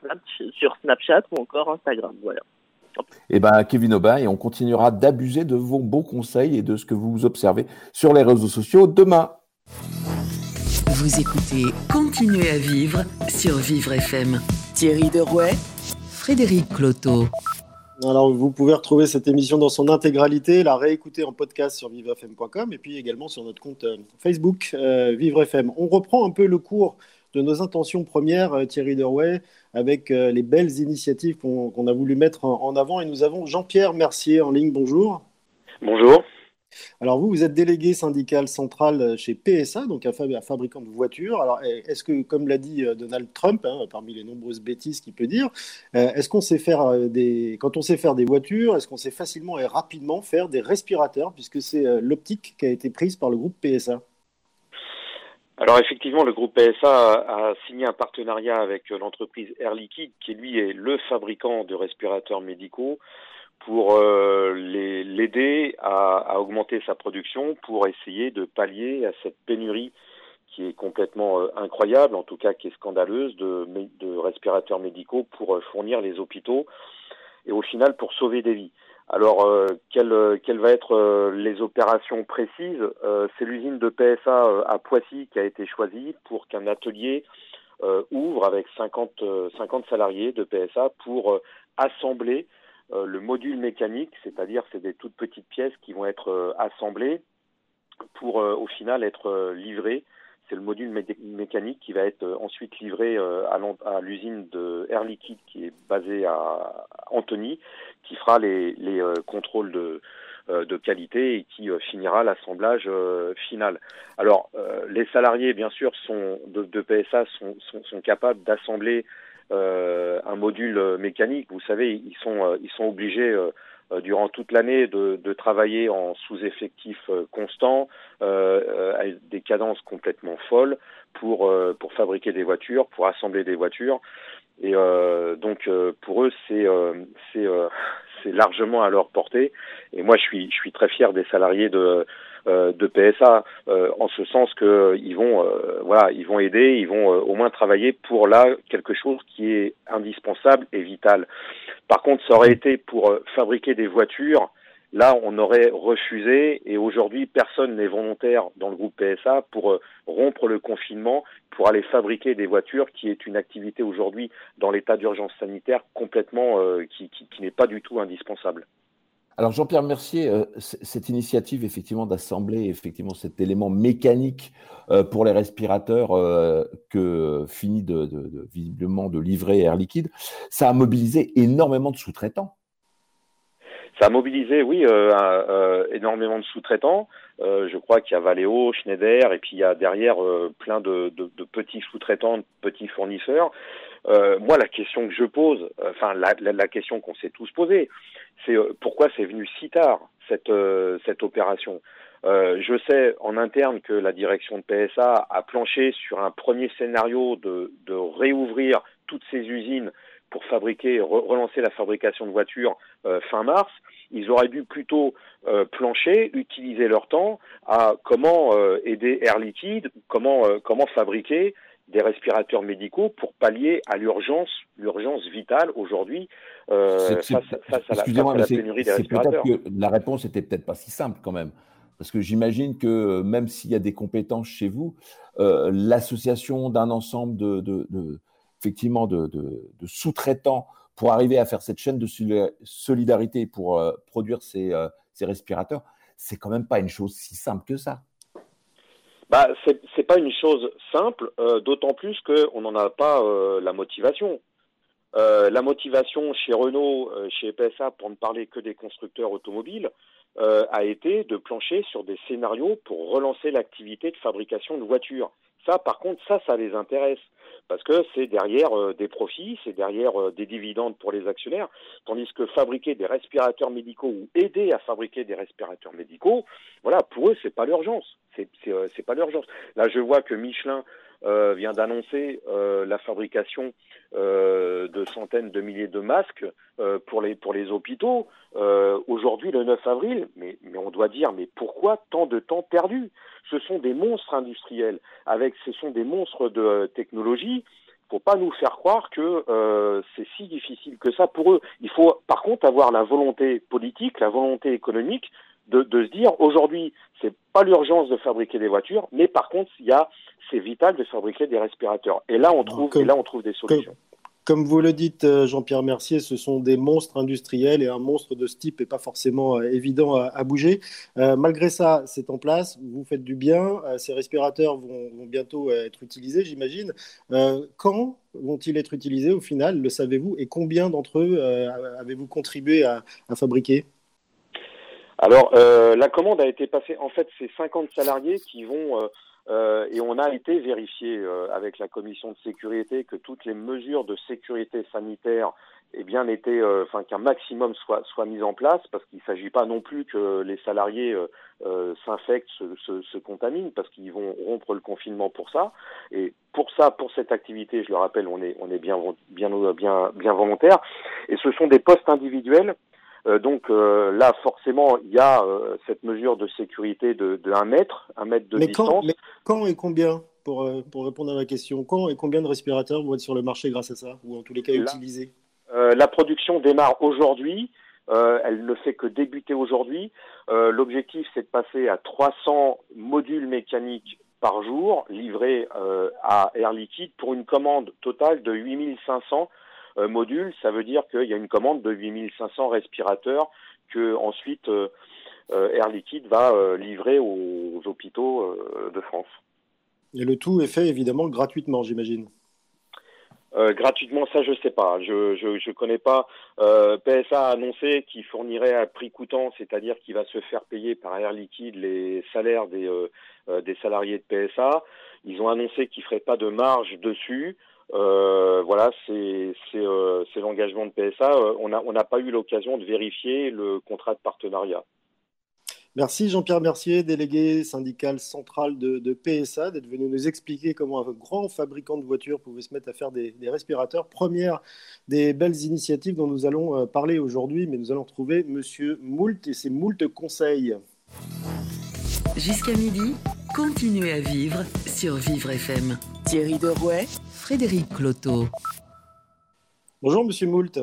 sur Snapchat ou encore Instagram. Voilà. Eh bien, Kevin Aubin, et on continuera d'abuser de vos bons conseils et de ce que vous observez sur les réseaux sociaux demain. Vous écoutez Continuez à vivre sur Vivre FM. Thierry Derouet, Frédéric Cloteau. Alors, vous pouvez retrouver cette émission dans son intégralité, la réécouter en podcast sur vivrefm.com et puis également sur notre compte euh, Facebook euh, Vivre FM. On reprend un peu le cours de nos intentions premières, euh, Thierry Derouet, avec les belles initiatives qu'on a voulu mettre en avant. Et nous avons Jean-Pierre Mercier en ligne. Bonjour. Bonjour. Alors vous, vous êtes délégué syndical central chez PSA, donc un, fabricant de voitures. Alors est-ce que, comme l'a dit euh, Donald Trump, hein, parmi les nombreuses bêtises qu'il peut dire, euh, est-ce qu'on sait faire euh, des, quand on sait faire des voitures, est-ce qu'on sait facilement et rapidement faire des respirateurs, puisque c'est l'optique qui a été prise par le groupe PSA alors effectivement, le groupe PSA a, signé un partenariat avec l'entreprise Air Liquide, qui lui est le fabricant de respirateurs médicaux, pour euh, l'aider à, augmenter sa production, pour essayer de pallier à cette pénurie qui est complètement euh, incroyable, en tout cas qui est scandaleuse, de, respirateurs médicaux pour euh, fournir les hôpitaux et au final pour sauver des vies. Alors, quelles, vont être les opérations précises C'est l'usine de PSA à Poissy qui a été choisie pour qu'un atelier ouvre avec 50, 50 salariés de PSA pour assembler le module mécanique, c'est-à-dire c'est des toutes petites pièces qui vont être euh, assemblées pour euh, au final être livrées. C'est le module mécanique qui va être ensuite livré à l'usine de Air Liquide qui est basée à Antony, qui fera les, les contrôles de, qualité et qui finira l'assemblage final. Alors, les salariés, bien sûr, sont de, PSA sont, capables d'assembler euh, un module mécanique. Vous savez, ils sont, euh, ils sont obligés euh, durant toute l'année de, travailler en sous-effectif constant, euh, avec des cadences complètement folles pour, pour fabriquer des voitures, pour assembler des voitures. Et donc pour eux, c'est c'est c'est largement à leur portée. Et moi, je suis je suis très fier des salariés de euh, de PSA euh, en ce sens que ils vont euh, voilà ils vont aider ils vont au moins travailler pour là quelque chose qui est indispensable et vital par contre ça aurait été pour fabriquer des voitures Là, on aurait refusé et aujourd'hui, personne n'est volontaire dans le groupe PSA pour rompre le confinement, pour aller fabriquer des voitures, qui est une activité aujourd'hui dans l'état d'urgence sanitaire complètement qui, qui, n'est pas du tout indispensable. Alors Jean-Pierre Mercier, euh, cette initiative effectivement d'assembler effectivement cet élément mécanique euh, pour les respirateurs euh, que finit de, visiblement de livrer Air Liquide, ça a mobilisé énormément de sous-traitants. Ça a mobilisé, oui, énormément de sous-traitants. je crois qu'il y a Valeo, Schneider, et puis il y a derrière plein de, petits sous-traitants, de petits fournisseurs. moi, la question que je pose, enfin la question qu'on s'est tous posée, c'est euh, pourquoi c'est venu si tard cette, euh, cette opération? Euh, je sais en interne que la direction de PSA a planché sur un premier scénario de, de réouvrir toutes ces usines pour fabriquer, relancer la fabrication de voitures fin mars. Ils auraient dû plutôt plancher, utiliser leur temps à comment aider Air Liquide, comment, comment fabriquer des respirateurs médicaux pour pallier à l'urgence, l'urgence vitale aujourd'hui euh, face, à la, pénurie des respirateurs. Que la réponse était peut-être pas si simple quand même. Parce que j'imagine que euh, même s'il y a des compétences chez vous, euh, l'association d'un ensemble de, de, de, effectivement de, sous-traitants pour arriver à faire cette chaîne de solidarité pour euh, produire ces, euh, ces respirateurs, c'est quand même pas une chose si simple que ça bah, c'est pas une chose simple, euh, d'autant plus qu'on n'en a pas la motivation. La motivation chez Renault, chez PSA, pour ne parler que des constructeurs automobiles, a été de plancher sur des scénarios pour relancer l'activité de fabrication de voitures. Ça, par contre, ça, ça les intéresse. Parce que c'est derrière euh, des profits, c'est derrière euh, des dividendes pour les actionnaires, tandis que fabriquer des respirateurs médicaux ou aider à fabriquer des respirateurs médicaux, voilà, pour eux, c'est pas euh, pas l'urgence. Là, je vois que Michelin euh, vient d'annoncer euh, la fabrication euh, de centaines de milliers de masques pour les hôpitaux aujourd'hui le 9 avril. Mais on doit dire mais pourquoi tant de temps perdu? Ce sont des monstres industriels. Ce sont des monstres de technologie. Faut pas nous faire croire que c'est si difficile que ça pour eux. Il faut par contre avoir la volonté politique, la volonté économique de, de se dire aujourd'hui c'est pas l'urgence de fabriquer des voitures, mais par contre il y a c'est vital de fabriquer des respirateurs. Et là, on trouve, et là, on trouve des solutions. Comme, vous le dites, euh, Jean-Pierre Mercier, ce sont des monstres industriels et un monstre de ce type n'est pas forcément euh, évident à, bouger. Euh, malgré ça, c'est en place, vous faites du bien, ces respirateurs vont, bientôt être utilisés, j'imagine. quand vont-ils être utilisés au final, le savez-vous, et combien d'entre eux avez-vous contribué à, à fabriquer? Alors, la commande a été passée. En fait, c'est 50 salariés qui vont euh, et on a été vérifié euh, avec la commission de sécurité que toutes les mesures de sécurité sanitaire eh bien étaient, euh, enfin qu'un maximum soit soit mis en place parce qu'il ne s'agit pas non plus que les salariés s'infectent, se, se, se, contaminent parce qu'ils vont rompre le confinement pour ça. Et pour ça, pour cette activité, je le rappelle, on est on est bien bien bien bien volontaire. Et ce sont des postes individuels euh, donc euh, là, forcément, il y a euh, cette mesure de sécurité de, de 1 mètre, 1 mètre de distance. Quand, mais quand et combien pour, pour, répondre à la question, quand et combien de respirateurs vont être sur le marché grâce à ça, ou en tous les cas utilisés? La production démarre aujourd'hui. elle ne fait que débuter aujourd'hui. L'objectif, c'est de passer à 300 modules mécaniques par jour livrés à Air Liquide pour une commande totale de 8500 euh, module, ça veut dire qu'il y a une commande de 8500 respirateurs que ensuite euh, euh, Air Liquide va livrer aux, hôpitaux de France. Et le tout est fait évidemment gratuitement, j'imagine. gratuitement, ça je sais pas. Je je, je connais pas. PSA a annoncé qu'il fournirait à prix coûtant, c'est-à-dire qu'il va se faire payer par Air Liquide les salaires des des salariés de PSA. Ils ont annoncé qu'ils feraient pas de marge dessus. Euh, voilà, c'est euh, l'engagement de PSA. Euh, on n'a pas eu l'occasion de vérifier le contrat de partenariat. Merci Jean-Pierre Mercier, délégué syndical central de, PSA, d'être venu nous expliquer comment un grand fabricant de voitures pouvait se mettre à faire des, des respirateurs. Première des belles initiatives dont nous allons parler aujourd'hui, mais nous allons trouver Monsieur Moult et ses Moult conseils. Jusqu'à midi, continuez à vivre sur Vivre FM. Thierry Derouet, Frédéric Cloteau. Bonjour Monsieur Moult.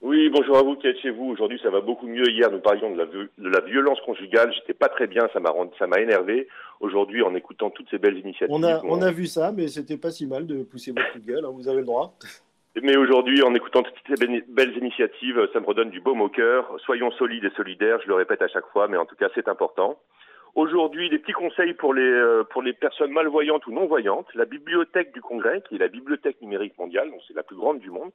Oui, bonjour à vous qui êtes chez vous. Aujourd'hui, ça va beaucoup mieux. Hier, nous parlions de la, de la violence conjugale. J'étais pas très bien, ça m'a ça m'a énervé. Aujourd'hui, en écoutant toutes ces belles initiatives. On a, on a vu ça, mais c'était pas si mal de pousser votre gueule. Hein. vous avez le droit. Mais aujourd'hui, en écoutant toutes ces belles initiatives, ça me redonne du baume au cœur. Soyons solides et solidaires, je le répète à chaque fois, mais en tout cas, c'est important. Aujourd'hui, des petits conseils pour les, euh, pour les personnes malvoyantes ou non-voyantes. La Bibliothèque du Congrès, qui est la bibliothèque numérique mondiale, donc c'est la plus grande du monde,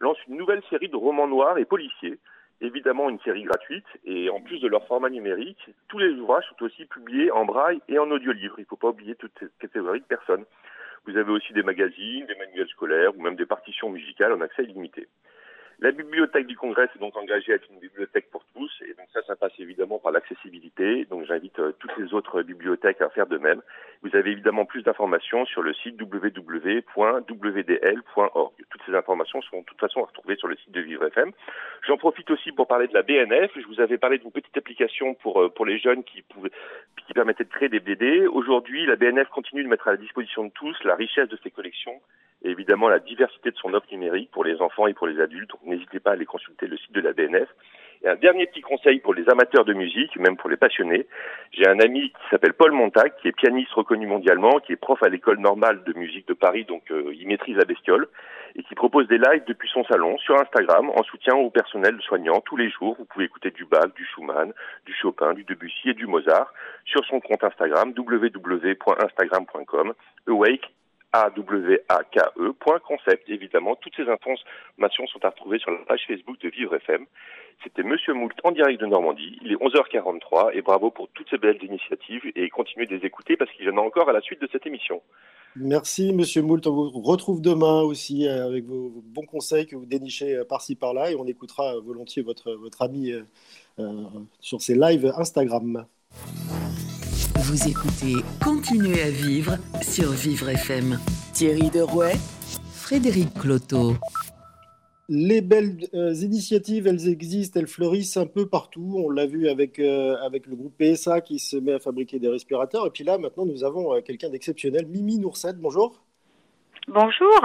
lance une nouvelle série de romans noirs et policiers. Évidemment, une série gratuite. Et en plus de leur format numérique, tous les ouvrages sont aussi publiés en braille et en audio-livre. Il ne faut pas oublier toutes ces catégories de personnes. Vous avez aussi des magazines, des manuels scolaires ou même des partitions musicales en accès illimité. La bibliothèque du Congrès s'est donc engagée à être une bibliothèque pour tous, et donc ça, ça passe évidemment par l'accessibilité. Donc j'invite euh, toutes les autres bibliothèques à faire de même. Vous avez évidemment plus d'informations sur le site www.wdl.org. Toutes ces informations sont de toute façon à retrouver sur le site de Vivre FM. J'en profite aussi pour parler de la BNF. Je vous avais parlé d'une petite application pour euh, pour les jeunes qui pouvaient qui de créer des BD. Aujourd'hui, la BNF continue de mettre à la disposition de tous la richesse de ses collections et évidemment la diversité de son offre numérique pour les enfants et pour les adultes. Donc n'hésitez pas à aller consulter le site de la BNF. Et un dernier petit conseil pour les amateurs de musique, même pour les passionnés. J'ai un ami qui s'appelle Paul Montag, qui est pianiste reconnu mondialement, qui est prof à l'école normale de musique de Paris, donc euh, il maîtrise la bestiole, et qui propose des lives depuis son salon sur Instagram en soutien au personnel soignant tous les jours. Vous pouvez écouter du Bach, du Schumann, du Chopin, du Debussy et du Mozart sur son compte Instagram www.instagram.com awake A-W-A-K-E.concept. Évidemment, toutes ces informations sont à retrouver sur la page Facebook de Vivre FM. C'était Monsieur Moult en direct de Normandie. Il est 11h43 et bravo pour toutes ces belles initiatives et continuez de les écouter parce qu'il y en a encore à la suite de cette émission. Merci Monsieur Moult. On vous retrouve demain aussi euh, avec vos, bons conseils que vous dénichez euh, par-ci par-là et on écoutera volontiers votre, votre ami euh, sur ses lives Instagram. Vous écoutez Continuez à vivre sur Vivre FM. Thierry Derouet, Frédéric Cloteau. Les belles euh, initiatives, elles existent, elles fleurissent un peu partout. On l'a vu avec, euh, avec le groupe PSA qui se met à fabriquer des respirateurs. Et puis là, maintenant, nous avons euh, quelqu'un d'exceptionnel, Mimi Nourset. Bonjour. Bonjour.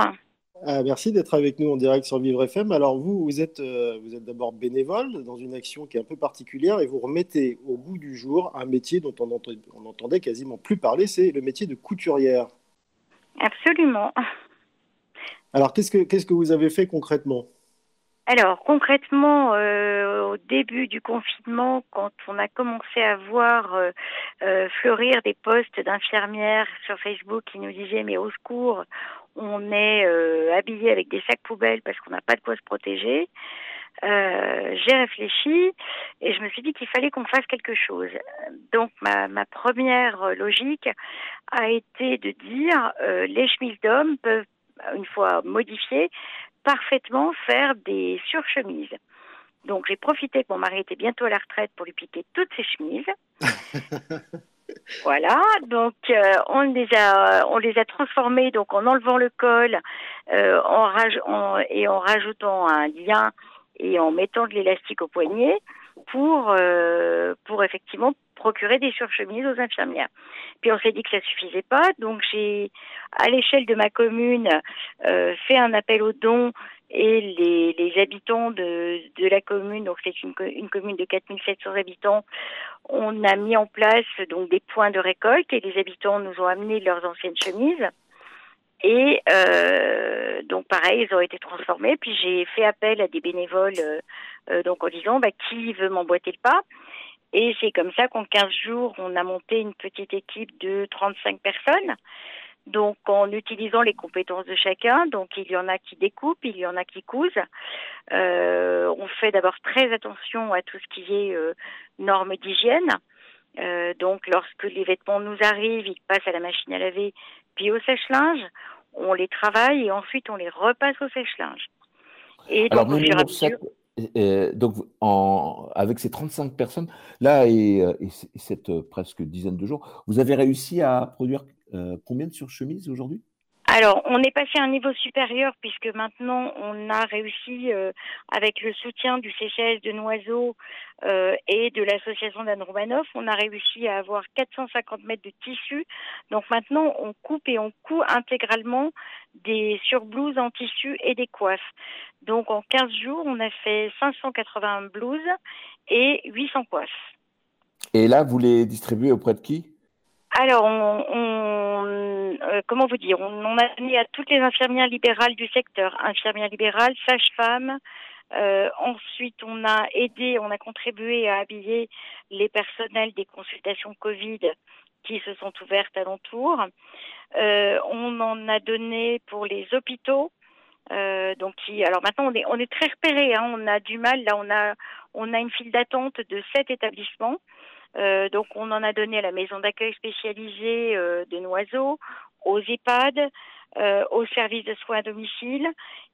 Ah, merci d'être avec nous en direct sur Vivre FM. Alors vous, vous êtes, euh, vous êtes d'abord bénévole dans une action qui est un peu particulière et vous remettez au goût du jour un métier dont on, entendait, on entendait quasiment plus parler, c'est le métier de couturière. Absolument. Alors qu'est-ce que, qu'est-ce que vous avez fait concrètement? Alors concrètement, euh, au début du confinement, quand on a commencé à voir euh, fleurir des posts d'infirmières sur Facebook qui nous disaient mais au secours, on est euh, habillé avec des sacs poubelles parce qu'on n'a pas de quoi se protéger. Euh, j'ai réfléchi et je me suis dit qu'il fallait qu'on fasse quelque chose. Donc ma, ma première logique a été de dire euh, les chemises d'hommes peuvent, une fois modifiées, parfaitement faire des surchemises. Donc j'ai profité que mon mari était bientôt à la retraite pour lui piquer toutes ses chemises. Voilà, donc euh, on les a on les a transformés donc en enlevant le col, euh, en, et en rajoutant un lien et en mettant de l'élastique au poignet pour euh, pour effectivement procurer des surchemises aux infirmières. Puis on s'est dit que ça suffisait pas, donc j'ai à l'échelle de ma commune fait un appel aux dons et les, les habitants de, de, la commune, donc c'est une, une, commune de 4700 habitants, on a mis en place donc des points de récolte et les habitants nous ont amené leurs anciennes chemises. Et euh, donc pareil, ils ont été transformés. Puis j'ai fait appel à des bénévoles, euh, euh donc en disant bah, qui veut m'emboîter le pas? Et c'est comme ça qu'en 15 jours, on a monté une petite équipe de 35 personnes. Donc en utilisant les compétences de chacun, donc il y en a qui découpent, il y en a qui cousent. Euh, on fait d'abord très attention à tout ce qui est euh, normes d'hygiène. Euh, donc lorsque les vêtements nous arrivent, ils passent à la machine à laver, puis au sèche-linge. On les travaille et ensuite on les repasse au sèche-linge. Et donc, Alors, donc en, avec ces 35 personnes, là et, et cette presque dizaine de jours, vous avez réussi à produire euh, combien de surchemises aujourd'hui? Alors, on est passé à un niveau supérieur puisque maintenant on a réussi, euh, avec le soutien du CCS de Noiseau euh, et de l'association d'Anne Romanoff, on a réussi à avoir 450 mètres de tissu. Donc maintenant, on coupe et on coud intégralement des surblouses en tissu et des coiffes. Donc en 15 jours, on a fait 580 blouses et 800 coiffes. Et là, vous les distribuez auprès de qui? Alors, on, comment vous dire, on, a donné à toutes les infirmières libérales du secteur, infirmières libérales, sages-femmes. ensuite, on a aidé, on a contribué à habiller les personnels des consultations Covid qui se sont ouvertes alentour. Euh, on en a donné pour les hôpitaux. Euh, donc qui, alors maintenant on est on est très repéré. Hein, on a du mal là, on a on a une file d'attente de sept établissements. Euh, donc on en a donné à la maison d'accueil spécialisée euh, de Noiseau, aux EHPAD, euh, au service de soins à domicile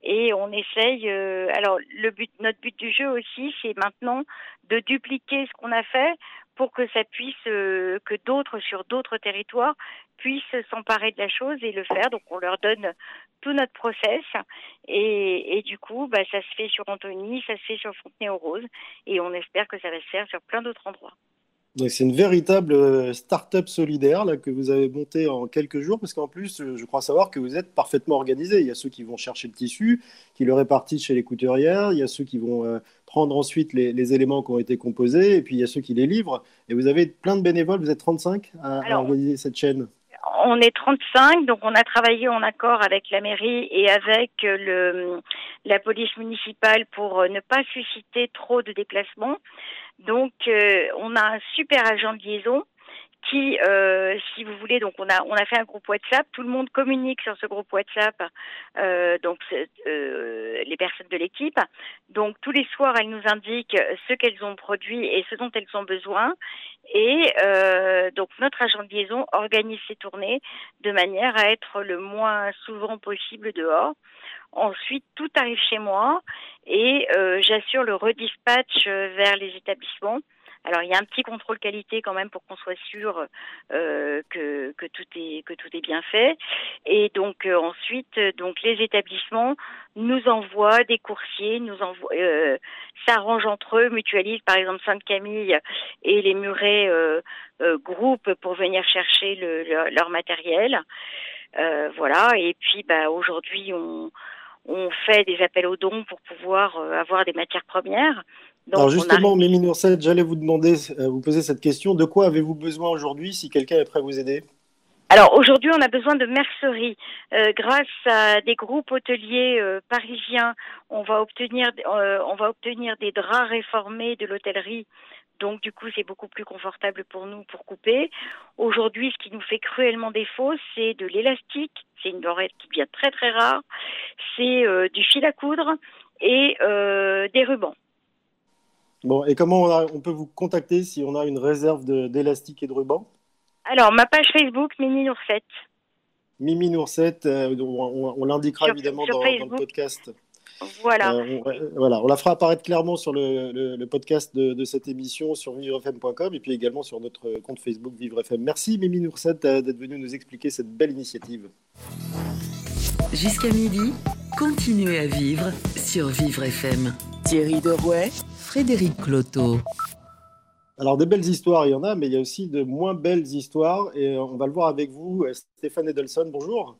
et on essaye. Euh, alors le but, notre but du jeu aussi, c'est maintenant de dupliquer ce qu'on a fait pour que ça puisse, euh, que d'autres sur d'autres territoires puissent s'emparer de la chose et le faire. Donc on leur donne tout notre process et, et du coup, bah, ça se fait sur Antony, ça se fait sur Fontenay-aux-Roses et on espère que ça va se faire sur plein d'autres endroits. C'est une véritable euh, start-up solidaire là, que vous avez montée en quelques jours, parce qu'en plus, euh, je crois savoir que vous êtes parfaitement organisé. Il y a ceux qui vont chercher le tissu, qui le répartissent chez les couturières, il y a ceux qui vont euh, prendre ensuite les, les, éléments qui ont été composés, et puis il y a ceux qui les livrent. Et vous avez plein de bénévoles, vous êtes 35 à, à organiser cette chaîne? On est 35, donc on a travaillé en accord avec la mairie et avec le, la police municipale pour ne pas susciter trop de déplacements. Donc, euh, on a un super agent de liaison qui, euh, si vous voulez, donc on a on a fait un groupe WhatsApp. Tout le monde communique sur ce groupe WhatsApp, euh, donc euh, les personnes de l'équipe. Donc tous les soirs, elles nous indiquent ce qu'elles ont produit et ce dont elles ont besoin. Et euh, donc notre agent de liaison organise ses tournées de manière à être le moins souvent possible dehors. Ensuite, tout arrive chez moi et euh, j'assure le redispatch vers les établissements. Alors il y a un petit contrôle qualité quand même pour qu'on soit sûr euh, que, tout est bien fait. Et donc euh, ensuite donc les établissements nous envoient des coursiers, nous envoient euh, s'arrangent entre eux, mutualisent par exemple Sainte-Camille et les Murets euh, euh, groupes pour venir chercher le, le, leur matériel. Euh, voilà et puis bah aujourd'hui on fait des appels aux dons pour pouvoir avoir des matières premières. Donc, Alors justement, a... Mimi j'allais vous demander, euh, vous poser cette question. De quoi avez-vous besoin aujourd'hui si quelqu'un est prêt à vous aider? Alors aujourd'hui, on a besoin de mercerie. Euh, grâce à des groupes hôteliers euh, parisiens, on va obtenir, euh, on va obtenir des draps réformés de l'hôtellerie. Donc du coup, c'est beaucoup plus confortable pour nous pour couper. Aujourd'hui, ce qui nous fait cruellement défaut, c'est de l'élastique. C'est une denrée qui devient très très rare. C'est du fil à coudre et des rubans. Bon, et comment on, a, on, peut vous contacter si on a une réserve d'élastique et de ruban? Alors, ma page Facebook, Mimi Nourset. Mimi Nourset, euh, on, on l'indiquera évidemment sur dans, dans, le podcast. Voilà. Euh, on, voilà. on la fera apparaître clairement sur le, le, le podcast de, de, cette émission sur vivrefm.com et puis également sur notre compte Facebook VivreFM. Merci Mimi Nourset d'être venue nous expliquer cette belle initiative. Jusqu'à midi, continuez à vivre sur Vivre FM. Thierry Derouet, Frédéric Cloteau. Alors, des belles histoires, il y en a, mais il y a aussi de moins belles histoires. Et on va le voir avec vous, Stéphane Edelson. Bonjour.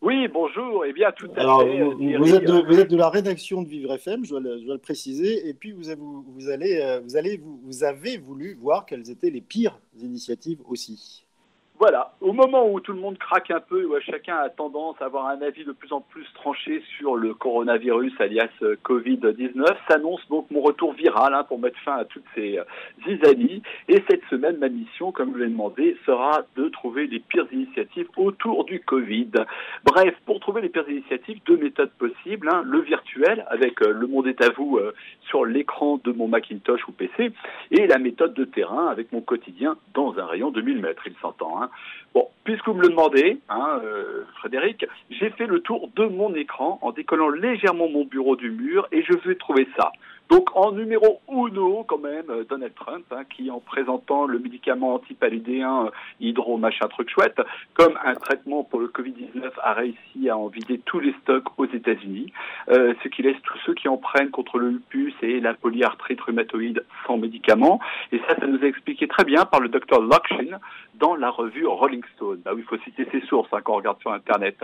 Oui, bonjour. Eh bien, tout à Alors, fait. Vous, vous, êtes de, vous, êtes de, la rédaction de Vivre FM, je dois le, je dois le préciser. Et puis, vous, avez, vous, allez, vous, allez, vous avez voulu voir quelles étaient les pires initiatives aussi. Voilà, au moment où tout le monde craque un peu, où chacun a tendance à avoir un avis de plus en plus tranché sur le coronavirus, alias Covid-19, s'annonce donc mon retour viral hein, pour mettre fin à toutes ces euh, zizanies. Et cette semaine, ma mission, comme je l'ai demandé, sera de trouver les pires initiatives autour du Covid. Bref, pour trouver les pires initiatives, deux méthodes possibles. Hein, le virtuel, avec euh, le monde est à vous euh, sur l'écran de mon Macintosh ou PC, et la méthode de terrain, avec mon quotidien dans un rayon de 1000 mètres, il s'entend. Hein. Bon, puisque vous me le demandez, hein, euh, Frédéric, j'ai fait le tour de mon écran en décollant légèrement mon bureau du mur et je vais trouver ça. Donc en numéro uno, quand même, Donald Trump, hein, qui en présentant le médicament antipaludéen hydro machin truc chouette, comme un traitement pour le Covid-19, a réussi à en vider tous les stocks aux États-Unis, euh, ce qui laisse tous ceux qui en prennent contre le lupus et la polyarthrite rhumatoïde sans médicaments. Et ça, ça nous est expliqué très bien par le docteur Lokshin dans la revue Rolling Stone. Bah il faut citer ses sources hein, quand on regarde sur Internet.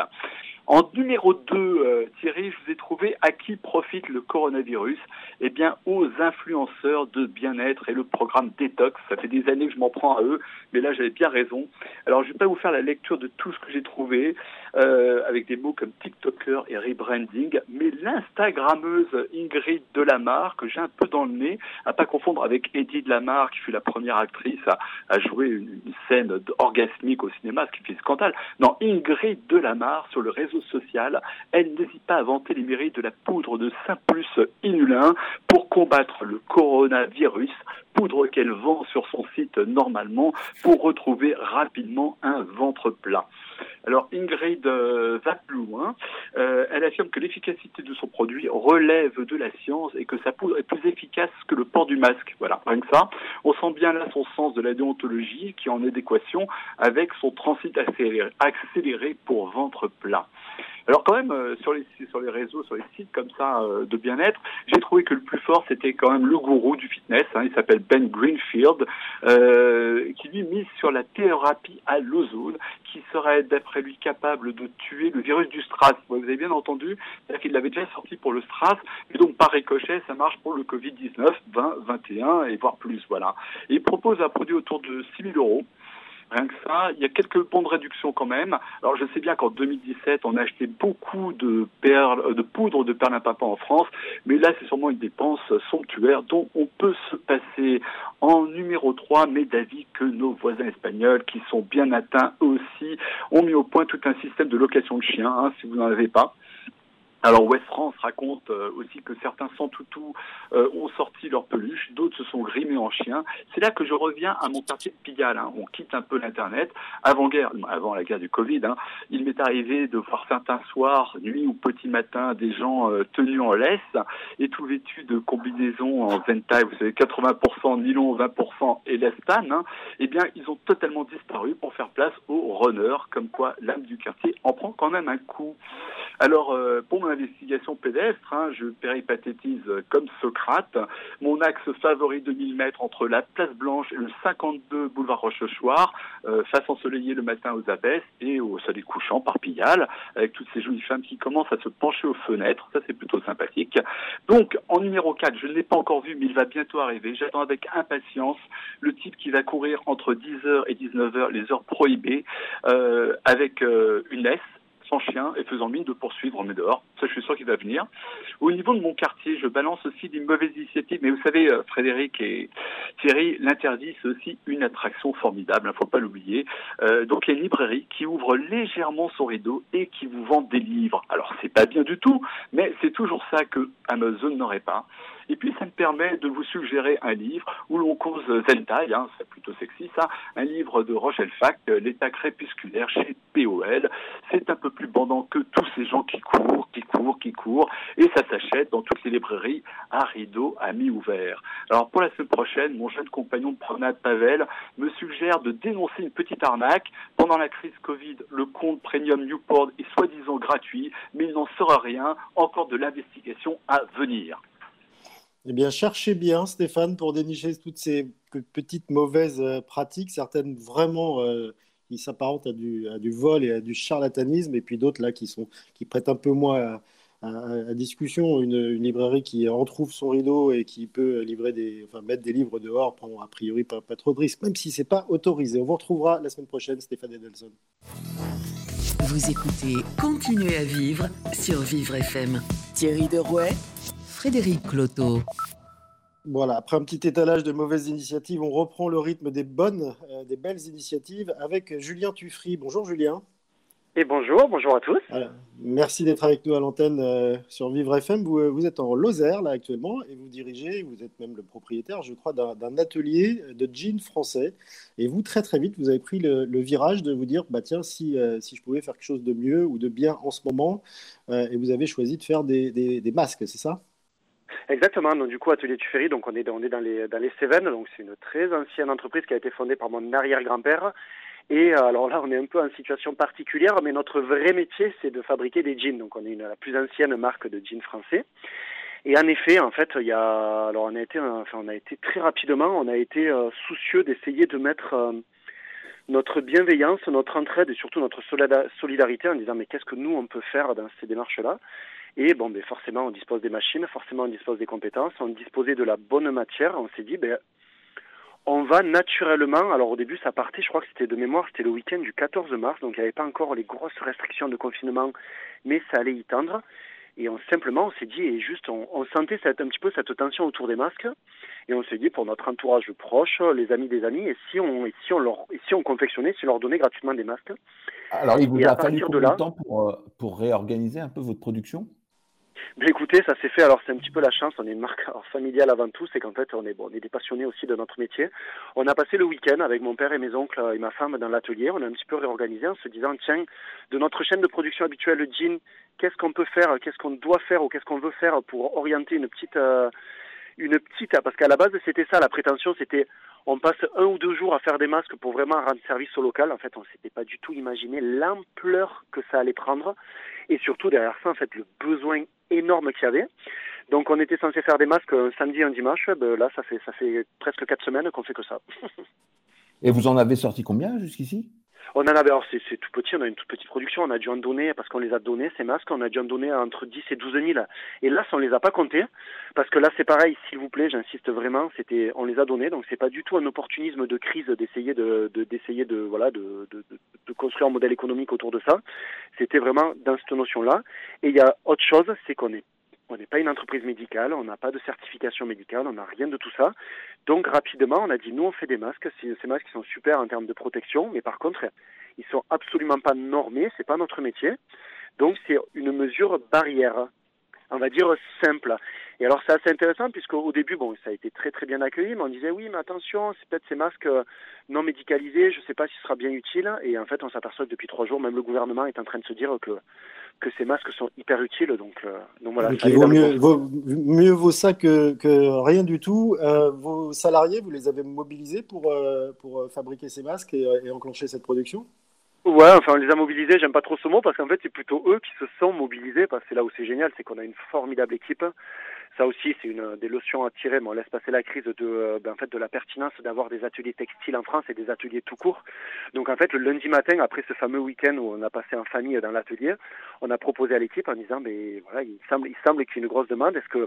En numéro 2, euh, Thierry, je vous ai trouvé à qui profite le coronavirus Eh bien, aux influenceurs de bien-être et le programme Détox. Ça fait des années que je m'en prends à eux, mais là, j'avais bien raison. Alors, je ne vais pas vous faire la lecture de tout ce que j'ai trouvé, euh, avec des mots comme TikToker et rebranding, mais l'Instagrammeuse Ingrid Delamare, que j'ai un peu dans le nez, à pas confondre avec Eddie Delamare, qui fut la première actrice à, à jouer une, scène orgasmique au cinéma, ce qui fait scandale. Non, Ingrid Delamare, sur le réseau elle n'hésite pas à vanter les mérites de la poudre de Saint-Plus inulin pour combattre le coronavirus, poudre qu'elle vend sur son site normalement pour retrouver rapidement un ventre plat. Alors Ingrid euh, va plus loin. Euh, elle affirme que l'efficacité de son produit relève de la science et que sa poudre est plus efficace que le port du masque. Voilà, rien que ça. On sent bien là son sens de la déontologie qui est en adéquation avec son transit accéléré pour ventre plat. Alors quand même, euh, sur, les, sur les réseaux, sur les sites comme ça euh, de bien-être, j'ai trouvé que le plus fort, c'était quand même le gourou du fitness. Hein, il s'appelle Ben Greenfield, euh, qui lui mise sur la thérapie à l'ozone, qui serait d'après lui capable de tuer le virus du stress. Vous avez bien entendu, c'est-à-dire qu'il l'avait déjà sorti pour le stress, et donc par ricochet, ça marche pour le Covid-19, 20, 21 et voire plus. Voilà. Il propose un produit autour de 6 000 euros. Rien que ça, il y a quelques bons de réduction quand même. Alors je sais bien qu'en 2017, on a acheté beaucoup de perles, euh, de poudre de perlimpinpin en France, mais là c'est sûrement une dépense somptuaire dont on peut se passer. En numéro 3, mais d'avis que nos voisins espagnols, qui sont bien atteints aussi, ont mis au point tout un système de location de chiens, hein, si vous n'en avez pas. Alors West France raconte euh, aussi que certains sans toutou euh, ont sorti leur peluche, d'autres se sont grimés en chien. C'est là que je reviens à mon quartier de Pigalle. Hein. On quitte un peu l'internet. Avant guerre, avant la guerre du Covid, hein, il m'est arrivé de voir certains soirs, nuit ou petit matin, des gens euh, tenus en laisse et tout vêtus de combinaisons en Zentai. Vous savez, 80% nylon, 20% élastane. Hein. Eh bien, ils ont totalement disparu pour faire place aux runners, comme quoi l'âme du quartier en prend quand même un coup. Alors, pour investigation pédestre, hein, je péripathétise comme Socrate. Mon axe favori de 1000 mètres entre la place Blanche et le 52 boulevard Rochechouart, euh, face ensoleillée le matin aux abesses et au soleil couchant par Pigalle, avec toutes ces jolies femmes qui commencent à se pencher aux fenêtres. Ça, c'est plutôt sympathique. Donc, en numéro 4, je ne l'ai pas encore vu, mais il va bientôt arriver. J'attends avec impatience le type qui va courir entre 10h et 19h, les heures prohibées, euh, avec euh, une laisse chien et faisant mine de poursuivre mes dehors. Ça, je suis sûr qu'il va venir. Au niveau de mon quartier, je balance aussi des mauvaises initiatives. Mais vous savez, euh, Frédéric et Thierry, l'interdit, c'est aussi une attraction formidable. Il ne faut pas l'oublier. Euh, donc, il y a une librairie qui ouvre légèrement son rideau et qui vous vend des livres. Alors, c'est pas bien du tout, mais c'est toujours ça que Amazon n'aurait pas. Et puis, ça me permet de vous suggérer un livre où l'on cause Zentai, hein, c'est plutôt sexy ça, un livre de Rochelle Fac, L'état crépusculaire chez POL. C'est un peu plus bandant que tous ces gens qui courent, qui courent, qui courent, et ça s'achète dans toutes les librairies à rideau à mi-ouvert. Alors, pour la semaine prochaine, mon jeune compagnon de promenade Pavel me suggère de dénoncer une petite arnaque. Pendant la crise Covid, le compte Premium Newport est soi-disant gratuit, mais il n'en sera rien, encore de l'investigation à venir. Eh bien, cherchez bien, Stéphane, pour dénicher toutes ces petites mauvaises euh, pratiques, certaines vraiment euh, qui s'apparentent à du, vol et à du charlatanisme, et puis d'autres là qui, sont, qui prêtent un peu moins à, discussion. Une, librairie qui retrouve son rideau et qui peut livrer des, enfin, mettre des livres dehors prend a priori pas, pas trop de risques, même si ce n'est pas autorisé. On vous retrouvera la semaine prochaine, Stéphane Edelson. Vous écoutez Continuez à vivre sur Vivre FM. Thierry Derouet Frédéric Cloteau. Voilà, après un petit étalage de mauvaises initiatives, on reprend le rythme des bonnes, euh, des belles initiatives avec Julien Tuffry. Bonjour Julien. Et bonjour, bonjour à tous. merci d'être avec nous à l'antenne euh, sur Vivre FM. Vous, euh, vous, êtes en Lozère là actuellement et vous dirigez, vous êtes même le propriétaire, je crois, d'un atelier de jeans français. Et vous, très très vite, vous avez pris le, virage de vous dire, bah tiens, si, si je pouvais faire quelque chose de mieux ou de bien en ce moment, et vous avez choisi de faire des, des masques, c'est ça? Exactement. Donc, du coup, Atelier Tuffery, donc on est, on est dans les, dans les Cévennes. Donc, c'est une très ancienne entreprise qui a été fondée par mon arrière-grand-père. Et euh, alors là, on est un peu en situation particulière, mais notre vrai métier, c'est de fabriquer des jeans. Donc, on est la plus ancienne marque de jeans français. Et en effet, en fait, il y a, alors on a été, enfin, on a été très rapidement, on a été euh, soucieux d'essayer de mettre euh, notre bienveillance, notre entraide et surtout notre solidarité en disant mais qu'est-ce que nous on peut faire dans ces démarches-là? Et bon, ben forcément, on dispose des machines, forcément, on dispose des compétences, on disposait de la bonne matière. On s'est dit, ben, on va naturellement, alors au début ça partait, je crois que c'était de mémoire, c'était le week-end du 14 mars, donc il n'y avait pas encore les grosses restrictions de confinement, mais ça allait y tendre. Et on, simplement, on s'est dit, et juste, on, sentait cette, un petit peu cette tension autour des masques, et on s'est dit, pour notre entourage proche, les amis des amis, et si on, et si on, leur, et si on confectionnait, si on leur donnait gratuitement des masques. Alors, il vous a fallu combien de, temps pour, euh, pour réorganiser un peu votre production? Ben écoutez, ça s'est fait. Alors c'est un petit peu la chance. On est une marque familiale avant tout. C'est qu'en fait on est bon, on est des passionnés aussi de notre métier. On a passé le week-end avec mon père et mes oncles et ma femme dans l'atelier. On a un petit peu réorganisé en se disant tiens, de notre chaîne de production habituelle, le jean, qu'est-ce qu'on peut faire, qu'est-ce qu'on doit faire ou qu'est-ce qu'on veut faire pour orienter une petite euh, une petite parce qu'à la base c'était ça la prétention c'était on passe un ou deux jours à faire des masques pour vraiment rendre service au local en fait on s'était pas du tout imaginé l'ampleur que ça allait prendre et surtout derrière ça en fait le besoin énorme qu'il y avait. Donc on était censé faire des masques un samedi un dimanche. Ben, là ça fait ça fait presque quatre semaines qu'on fait que ça. Et vous en avez sorti combien jusqu'ici? On en avait, alors c'est tout petit, on a une toute petite production, on a dû en donner, parce qu'on les a donnés, ces masques, on a dû en donner entre 10 et 12 000. Et là, ça, on les a pas comptés, parce que là, c'est pareil, s'il vous plaît, j'insiste vraiment, c'était, on les a donnés, donc c'est pas du tout un opportunisme de crise d'essayer de, d'essayer de, voilà, de, de, de, construire un modèle économique autour de ça. C'était vraiment dans cette notion-là. Et il y a autre chose, c'est qu'on est on n'est pas une entreprise médicale, on n'a pas de certification médicale, on n'a rien de tout ça. Donc rapidement, on a dit nous on fait des masques, ces masques sont super en termes de protection, mais par contre, ils sont absolument pas normés, c'est pas notre métier. Donc c'est une mesure barrière, on va dire simple. Et alors c'est assez intéressant puisque au début, bon, ça a été très très bien accueilli, mais on disait oui, mais attention, c'est peut-être ces masques euh, non médicalisés, je ne sais pas si ce sera bien utile. Et en fait, on s'aperçoit que depuis trois jours, même le gouvernement est en train de se dire que que ces masques sont hyper utiles. Donc, euh, donc voilà. il vaut mieux, mieux, vaut ça que, que rien du tout. Euh, vos salariés, vous les avez mobilisés pour, pour fabriquer ces masques et, et enclencher cette production? Ouais, enfin on les a mobilisés, j'aime pas trop ce mot parce qu'en fait c'est plutôt eux qui se sont mobilisés parce que c'est là où c'est génial, c'est qu'on a une formidable équipe. Ça aussi c'est une des leçons à tirer, mais on laisse passer la crise de euh, ben, en fait de la pertinence d'avoir des ateliers textiles en France et des ateliers tout court. Donc en fait le lundi matin après ce fameux week-end où on a passé en famille dans l'atelier, on a proposé à l'équipe en disant mais voilà il semble il semble qu'il y ait une grosse demande, est-ce que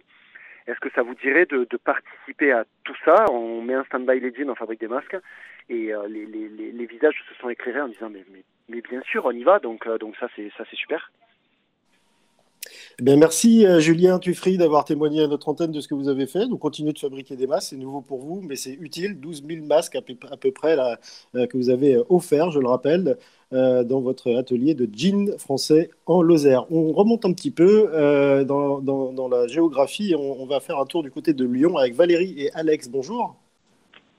est-ce que ça vous dirait de, participer à tout ça? On met un stand-by jeans, on fabrique des masques, et euh, les, visages se sont éclairés en disant mais, bien sûr, on y va, donc, euh, donc ça c'est super. Eh merci euh, Julien Tuffry d'avoir témoigné à notre antenne de ce que vous avez fait. Nous continuez de fabriquer des masques, c'est nouveau pour vous, mais c'est utile. 12 000 masques à peu, près là, que vous avez offert, je le rappelle, dans votre atelier de jeans français en Lozère. On remonte un petit peu dans, la géographie on, va faire un tour du côté de Lyon avec Valérie et Alex. Bonjour.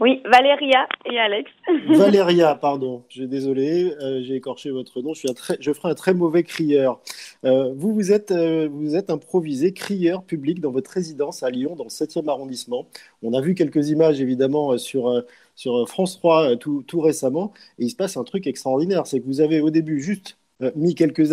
Oui, Valéria et Alex. Valéria, pardon, j'ai désolé, euh, j'ai écorché votre nom. Je, suis très, je ferai un très mauvais crieur. Euh, vous, vous êtes, euh, vous êtes improvisé crieur public dans votre résidence à Lyon, dans le 7e arrondissement. On a vu quelques images, évidemment, sur, sur France 3 tout, tout récemment. Et il se passe un truc extraordinaire. C'est que vous avez au début juste mis quelques,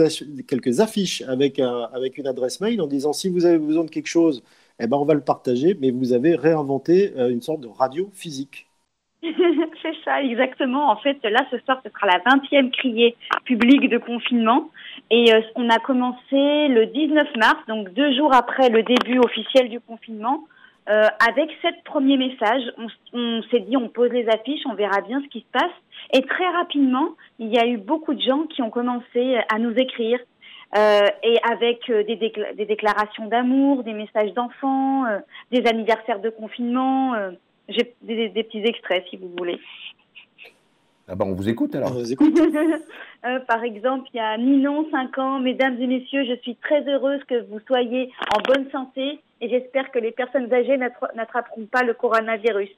quelques affiches avec, avec une adresse mail en disant si vous avez besoin de quelque chose, eh ben, on va le partager, mais vous avez réinventé euh, une sorte de radio physique. c'est ça, exactement. En fait, là, ce soir, ce sera la 20e criée publique de confinement. Et euh, on a commencé le 19 mars, donc deux jours après le début officiel du confinement, euh, avec sept premiers messages. On, on s'est dit, on pose les affiches, on verra bien ce qui se passe. Et très rapidement, il y a eu beaucoup de gens qui ont commencé à nous écrire, euh, et avec euh, des, des, déclarations d'amour, des messages d'enfants, euh, des anniversaires de confinement. J'ai des, des, petits extraits si vous voulez. Ah ben on vous écoute alors. On vous écoute. par exemple, il y a Ninon, 5 ans. Mesdames et messieurs, je suis très heureuse que vous soyez en bonne santé et j'espère que les personnes âgées n'attraperont pas le coronavirus.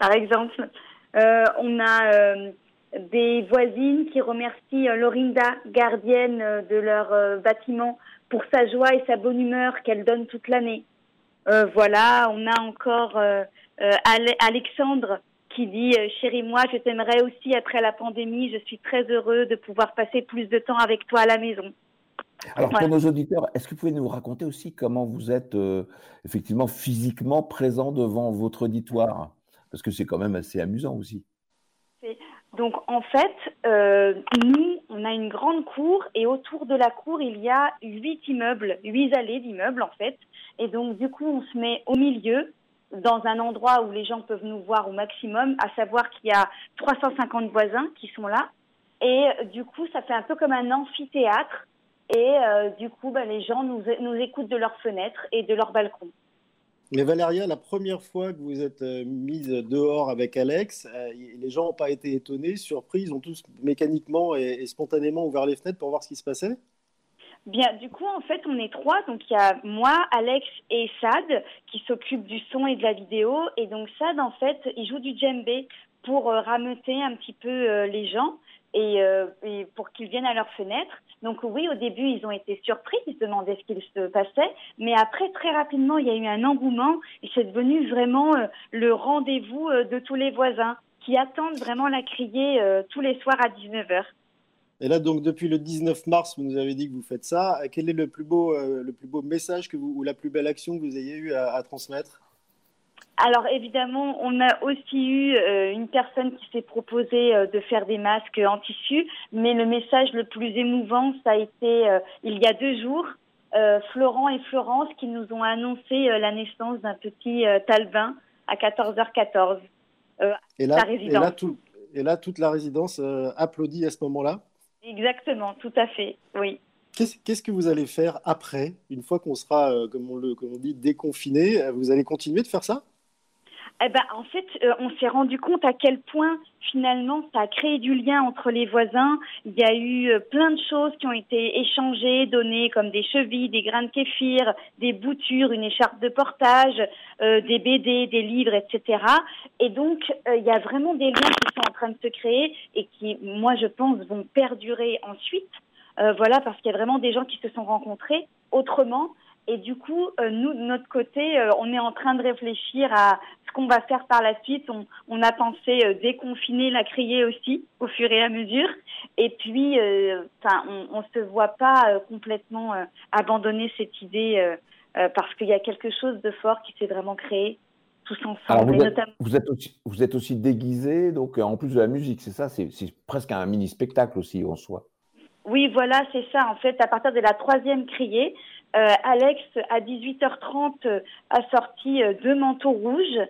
Par exemple, on a des voisines qui remercient euh, Lorinda, gardienne euh, de leur euh, bâtiment, pour sa joie et sa bonne humeur qu'elle donne toute l'année. voilà, on a encore Alexandre qui dit Chérie, moi, je t'aimerais aussi après la pandémie. Je suis très heureux de pouvoir passer plus de temps avec toi à la maison. Alors, pour nos auditeurs, est-ce que vous pouvez nous raconter aussi comment vous êtes effectivement physiquement présent devant votre auditoire? Parce que c'est quand même assez amusant aussi. Donc en fait, euh, nous, on a une grande cour et autour de la cour, il y a huit immeubles, huit allées d'immeubles en fait. Et donc du coup, on se met au milieu dans un endroit où les gens peuvent nous voir au maximum, à savoir qu'il y a 350 voisins qui sont là. Et du coup, ça fait un peu comme un amphithéâtre. Et euh, du coup, bah, les gens nous, nous écoutent de leurs fenêtres et de leurs balcons. Mais Valéria, la première fois que vous êtes euh, mise dehors avec Alex, euh, les gens n'ont pas été étonnés, surpris, ils ont tous mécaniquement et, spontanément ouvert les fenêtres pour voir ce qui se passait? Bien, du coup, en fait, on est trois. Donc, il y a moi, Alex et Sad qui s'occupent du son et de la vidéo. Et donc, Sad, en fait, il joue du djembé pour euh, rameuter un petit peu les gens et, euh, et pour qu'ils viennent à leur fenêtre. Donc oui, au début, ils ont été surpris, ils se demandaient ce qu'il se passait, mais après, très rapidement, il y a eu un engouement et c'est devenu vraiment euh, le rendez-vous euh, de tous les voisins qui attendent vraiment la criée tous les soirs à 19h. Et là, donc, depuis le 19 mars, vous nous avez dit que vous faites ça. Quel est le plus beau, le plus beau message que vous, ou la plus belle action que vous ayez eu à transmettre? Alors évidemment, on a aussi eu euh, une personne qui s'est proposée euh, de faire des masques en tissu, mais le message le plus émouvant, ça a été euh, il y a deux jours, Florent et Florence qui nous ont annoncé la naissance d'un petit Talvin à 14h14. et, là, et, là, tout, et là, toute la résidence applaudit à ce moment-là? Exactement, tout à fait, oui. Qu'est-ce qu que vous allez faire après, une fois qu'on sera, comme on, le, comme on dit, déconfiné? Vous allez continuer de faire ça? Eh ben, en fait, euh, on s'est rendu compte à quel point finalement ça a créé du lien entre les voisins. Il y a eu euh, plein de choses qui ont été échangées, données comme des chevilles, des grains de kéfir, des boutures, une écharpe de portage, euh, des BD, des livres, etc. Et donc, euh, il y a vraiment des liens qui sont en train de se créer et qui, moi, je pense, vont perdurer ensuite. Euh, voilà, parce qu'il y a vraiment des gens qui se sont rencontrés autrement. Et du coup, euh, nous, de notre côté, euh, on est en train de réfléchir à ce qu'on va faire par la suite. On, on a pensé euh, déconfiner la criée aussi, au fur et à mesure. Et puis, on ne se voit pas complètement abandonner cette idée parce qu'il y a quelque chose de fort qui s'est vraiment créé tous ensemble. Alors vous, êtes, notamment... vous, êtes aussi, vous êtes aussi déguisé, donc en plus de la musique, c'est ça C'est presque un mini spectacle aussi en soi. Oui, voilà, c'est ça. En fait, à partir de la troisième criée, euh, Alex, à 18h30, euh, a sorti euh, deux manteaux rouges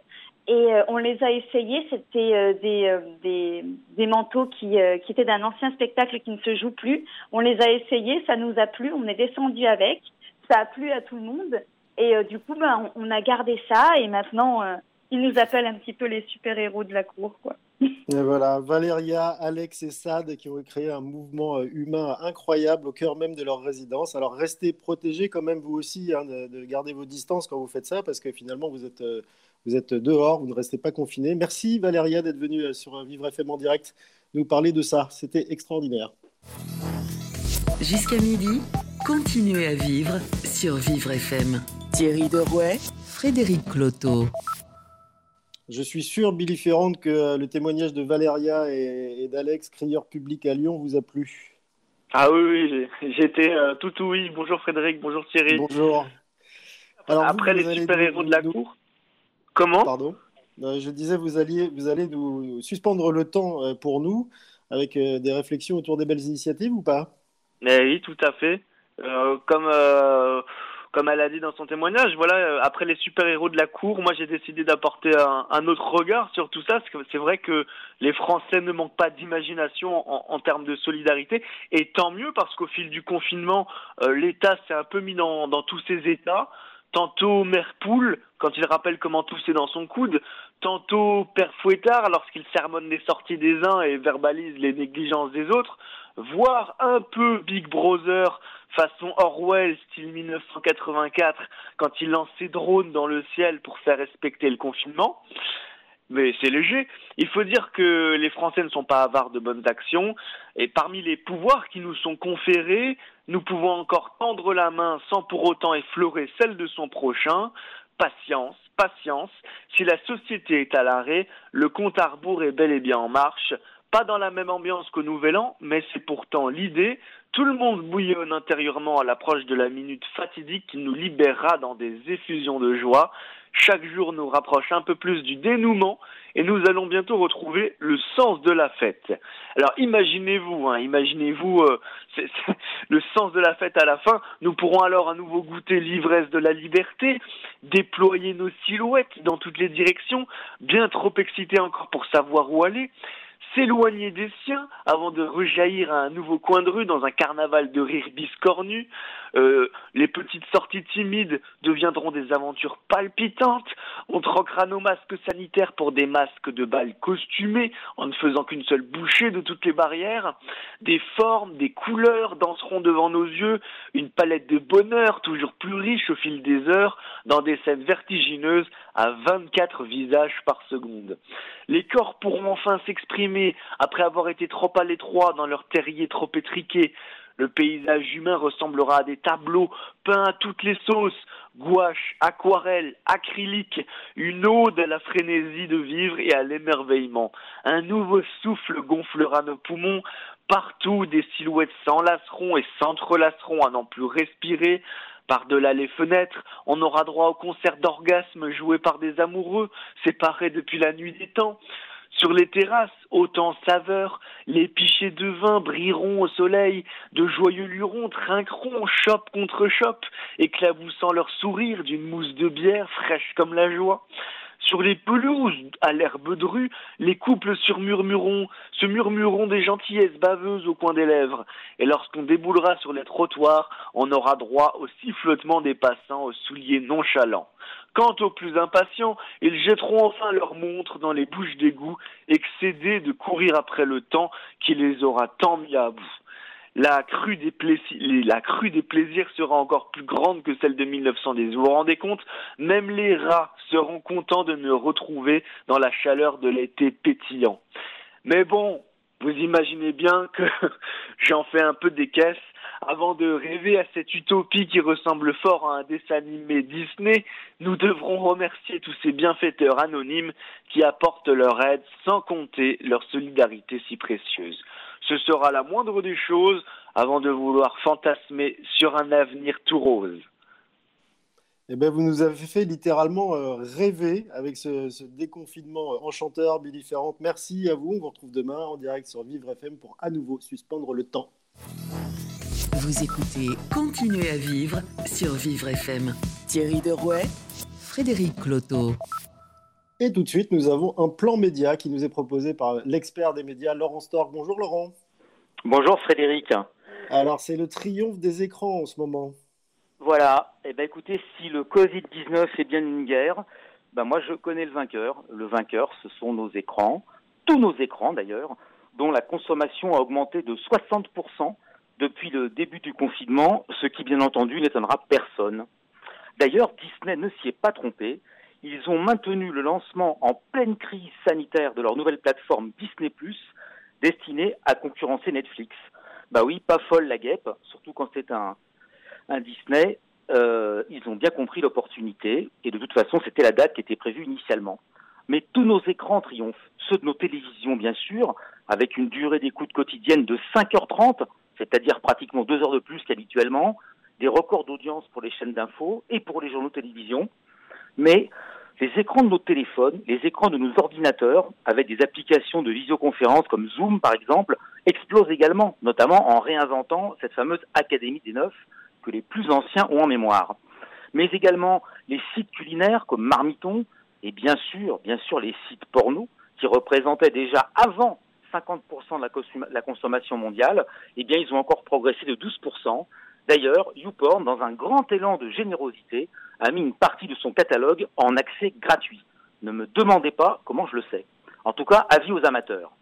et euh, on les a essayés. C'était euh, des, des, des, manteaux qui, qui étaient d'un ancien spectacle qui ne se joue plus. On les a essayés, ça nous a plu, on est descendu avec, ça a plu à tout le monde. Et du coup, ben, on, a gardé ça et maintenant, ils nous appellent un petit peu les super-héros de la cour, quoi. Et voilà, Valéria, Alex et Sad qui ont créé un mouvement humain incroyable au cœur même de leur résidence. Alors restez protégés quand même vous aussi, hein, de, de, garder vos distances quand vous faites ça, parce que finalement vous êtes, vous êtes dehors, vous ne restez pas confinés. Merci Valéria d'être venue sur Vivre FM en direct nous parler de ça. C'était extraordinaire. Jusqu'à midi, continuez à vivre sur Vivre FM. Thierry Derouet, Frédéric Cloteau. Je suis sûr, Billy Ferrand, que le témoignage de Valéria et, et d'Alex, crieur public à Lyon, vous a plu. Ah oui, oui, j'étais euh, tout oui. Bonjour Frédéric, bonjour Thierry. Bonjour. Alors, Après vous, les super-héros de la cour. Comment? Pardon? Euh, Je disais, vous, alliez, vous allez nous suspendre le temps euh, pour nous avec euh, des réflexions autour des belles initiatives ou pas? Mais Oui, tout à fait. Euh, comme comme elle a dit dans son témoignage, voilà, euh, après les super-héros de la cour, moi j'ai décidé d'apporter un, autre regard sur tout ça, c'est vrai que les Français ne manquent pas d'imagination en, termes de solidarité, et tant mieux parce qu'au fil du confinement, euh, l'État s'est un peu mis dans, tous ses états. Tantôt Mère Poule, quand il rappelle comment tout est dans son coude, tantôt Père Fouettard lorsqu'il sermonne les sorties des uns et verbalise les négligences des autres, voire un peu Big Brother façon Orwell, style 1984, quand il lance ses drones dans le ciel pour faire respecter le confinement. Mais c'est léger. Il faut dire que les Français ne sont pas avares de bonnes actions, et parmi les pouvoirs qui nous sont conférés, nous pouvons encore tendre la main sans pour autant effleurer celle de son prochain. Patience, patience. Si la société est à l'arrêt, le compte à rebours est bel et bien en marche pas dans la même ambiance qu'au Nouvel An, mais c'est pourtant l'idée. Tout le monde bouillonne intérieurement à l'approche de la minute fatidique qui nous libérera dans des effusions de joie. Chaque jour nous rapproche un peu plus du dénouement et nous allons bientôt retrouver le sens de la fête. Alors imaginez-vous, hein, imaginez-vous euh, le sens de la fête à la fin. Nous pourrons alors à nouveau goûter l'ivresse de la liberté, déployer nos silhouettes dans toutes les directions, bien trop excités encore pour savoir où aller s'éloigner des siens avant de rejaillir à un nouveau coin de rue dans un carnaval de rire biscornu. Euh, les petites sorties timides deviendront des aventures palpitantes. On troquera nos masques sanitaires pour des masques de balles costumés en ne faisant qu'une seule bouchée de toutes les barrières. Des formes, des couleurs danseront devant nos yeux, une palette de bonheur toujours plus riche au fil des heures dans des scènes vertigineuses à 24 visages par seconde. Les corps pourront enfin s'exprimer après avoir été trop à l'étroit dans leur terrier trop étriqué. Le paysage humain ressemblera à des tableaux peints à toutes les sauces, gouache, aquarelle, acrylique, une ode à la frénésie de vivre et à l'émerveillement. Un nouveau souffle gonflera nos poumons, partout des silhouettes s'enlaceront et s'entrelaceront à n'en plus respirer, par-delà les fenêtres, on aura droit au concert d'orgasme joué par des amoureux, séparés depuis la nuit des temps. Sur les terrasses, autant saveur, les pichets de vin brilleront au soleil, de joyeux lurons trinqueront chope contre chope, éclaboussant leur sourire d'une mousse de bière fraîche comme la joie. Sur les pelouses, à l'herbe de les couples surmurmureront, se murmureront des gentillesses baveuses au coin des lèvres. Et lorsqu'on déboulera sur les trottoirs, on aura droit au sifflotement des passants aux souliers nonchalants. Quant aux plus impatients, ils jetteront enfin leurs montres dans les bouches d'égout, excédés de courir après le temps qui les aura tant mis à bout la crue, des plaisirs sera encore plus grande que celle de 1910. Vous vous rendez compte? Même les rats seront contents de me retrouver dans la chaleur de l'été pétillant. Mais bon, vous imaginez bien que j'en fais un peu des caisses. Avant de rêver à cette utopie qui ressemble fort à un dessin animé Disney, nous devrons remercier tous ces bienfaiteurs anonymes qui apportent leur aide sans compter leur solidarité si précieuse. Ce sera la moindre des choses avant de vouloir fantasmer sur un avenir tout rose. Eh bien, vous nous avez fait littéralement euh, rêver avec ce, déconfinement euh, enchanteur, bidifférent. Merci à vous. On vous retrouve demain en direct sur Vivre FM pour à nouveau suspendre le temps. Vous écoutez Continuez à vivre sur Vivre FM. Thierry Derouet, Frédéric Cloteau. Et tout de suite, nous avons un plan média qui nous est proposé par l'expert des médias, Laurent Stork. Bonjour Laurent. Bonjour Frédéric. Alors, c'est le triomphe des écrans en ce moment. Voilà. Eh ben, écoutez, si le Covid-19 est bien une guerre, ben moi je connais le vainqueur. Le vainqueur, ce sont nos écrans, tous nos écrans d'ailleurs, dont la consommation a augmenté de 60% depuis le début du confinement, ce qui bien entendu n'étonnera personne. D'ailleurs, Disney ne s'y est pas trompé ils ont maintenu le lancement en pleine crise sanitaire de leur nouvelle plateforme Disney ⁇ destinée à concurrencer Netflix. Bah oui, pas folle la guêpe, surtout quand c'est un, un Disney. Euh, ils ont bien compris l'opportunité et de toute façon c'était la date qui était prévue initialement. Mais tous nos écrans triomphent, ceux de nos télévisions bien sûr, avec une durée d'écoute quotidienne de 5h30, c'est-à-dire pratiquement deux heures de plus qu'habituellement, des records d'audience pour les chaînes d'infos et pour les journaux de télévision, mais les écrans de nos téléphones, les écrans de nos ordinateurs, avec des applications de visioconférence comme Zoom par exemple, explosent également, notamment en réinventant cette fameuse Académie des Neufs que les plus anciens ont en mémoire. Mais également les sites culinaires comme Marmiton et bien sûr, bien sûr les sites porno qui représentaient déjà avant 50% de la, consommation mondiale, eh bien ils ont encore progressé de 12%. D'ailleurs, YouPorn, dans un grand élan de générosité, a mis une partie de son catalogue en accès gratuit. Ne me demandez pas comment je le sais. En tout cas, avis aux amateurs.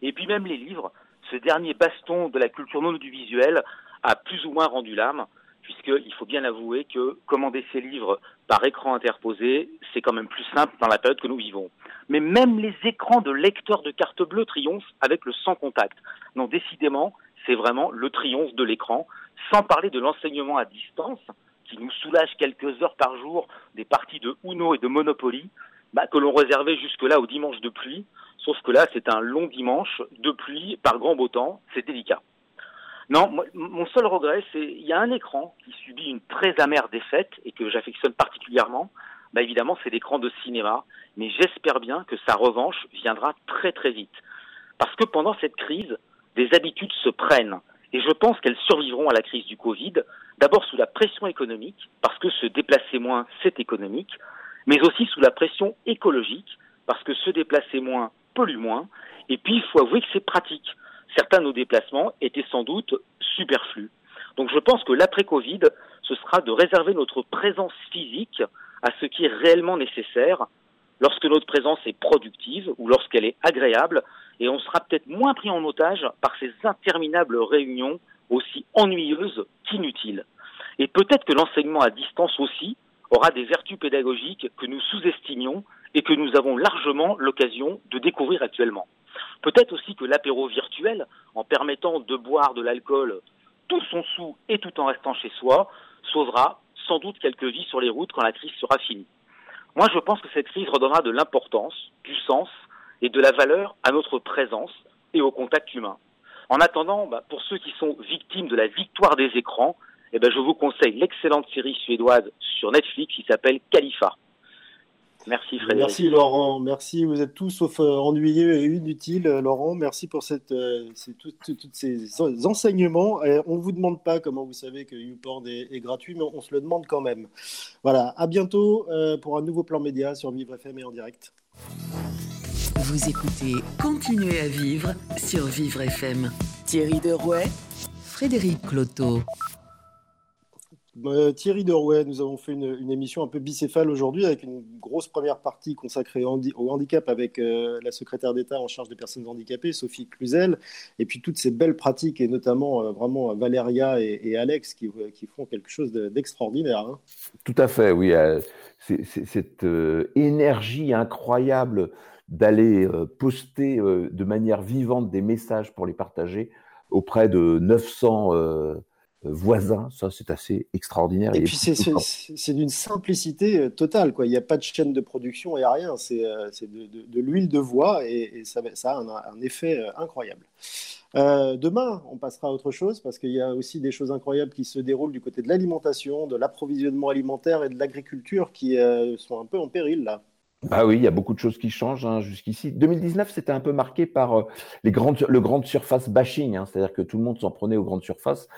Et puis même les livres, ce dernier baston de la culture non audiovisuelle a plus ou moins rendu l'âme, puisqu'il faut bien avouer que commander ces livres par écran interposé, c'est quand même plus simple dans la période que nous vivons. Mais même les écrans de lecteurs de carte bleue triomphent avec le sans contact. Non, décidément, c'est vraiment le triomphe de l'écran, sans parler de l'enseignement à distance, qui nous soulage quelques heures par jour des parties de Uno et de Monopoly, bah, que l'on réservait jusque-là au dimanche de pluie, sauf que là, c'est un long dimanche de pluie par grand beau temps, c'est délicat. Non, mon seul regret, c'est il y a un écran qui subit une très amère défaite et que j'affectionne particulièrement. Bah évidemment, c'est l'écran de cinéma, mais j'espère bien que sa revanche viendra très très vite. Parce que pendant cette crise, des habitudes se prennent. Et je pense qu'elles survivront à la crise du Covid, d'abord sous la pression économique, parce que se déplacer moins, c'est économique, mais aussi sous la pression écologique, parce que se déplacer moins pollue moins, et puis il faut avouer que c'est pratique. Certains de nos déplacements étaient sans doute superflus. Donc je pense que l'après-Covid, ce sera de réserver notre présence physique à ce qui est réellement nécessaire lorsque notre présence est productive ou lorsqu'elle est agréable, et on sera peut-être moins pris en otage par ces interminables réunions aussi ennuyeuses qu'inutiles. Et peut-être que l'enseignement à distance aussi aura des vertus pédagogiques que nous sous-estimions et que nous avons largement l'occasion de découvrir actuellement. Peut-être aussi que l'apéro virtuel, en permettant de boire de l'alcool tout son sou et tout en restant chez soi, sauvera sans doute quelques vies sur les routes quand la crise sera finie. Moi, je pense que cette crise redonnera de l'importance, du sens et de la valeur à notre présence et au contact humain. En attendant, bah, pour ceux qui sont victimes de la victoire des écrans, eh ben, je vous conseille l'excellente série suédoise sur Netflix qui s'appelle Khalifa. Merci Frédéric. Merci Laurent, merci. Vous êtes tous sauf euh, ennuyeux et inutiles. Euh, Laurent, merci pour cette, euh, tous ces enseignements. on ne vous demande pas comment vous savez que YouPorn est, est, gratuit, mais on, se le demande quand même. Voilà, à bientôt pour un nouveau plan média sur Vivre FM et en direct. Vous écoutez Continuez à vivre sur Vivre FM. Thierry Derouet, Frédéric Cloteau. Euh, Thierry Derouet, nous avons fait une, émission un peu bicéphale aujourd'hui avec une grosse première partie consacrée au, handicap avec euh, la secrétaire d'État en charge des personnes handicapées, Sophie Cluzel, et puis toutes ces belles pratiques et notamment euh, vraiment Valéria et, Alex qui, font quelque chose d'extraordinaire. Hein. Tout à fait, oui. Cette énergie incroyable d'aller poster de manière vivante des messages pour les partager auprès de 900 voisins. Ça, c'est assez extraordinaire. Et, puis, c'est d'une simplicité euh, totale. Quoi. Il n'y a pas de chaîne de production, et rien. C'est euh, de, l'huile de voix et, ça, a un, effet euh, incroyable. demain, on passera à autre chose parce qu'il y a aussi des choses incroyables qui se déroulent du côté de l'alimentation, de l'approvisionnement alimentaire et de l'agriculture qui sont un peu en péril là. Bah oui, il y a beaucoup de choses qui changent hein, jusqu'ici. 2019, c'était un peu marqué par euh, les grandes, le grande surface bashing, hein, c'est-à-dire que tout le monde s'en prenait aux grandes surfaces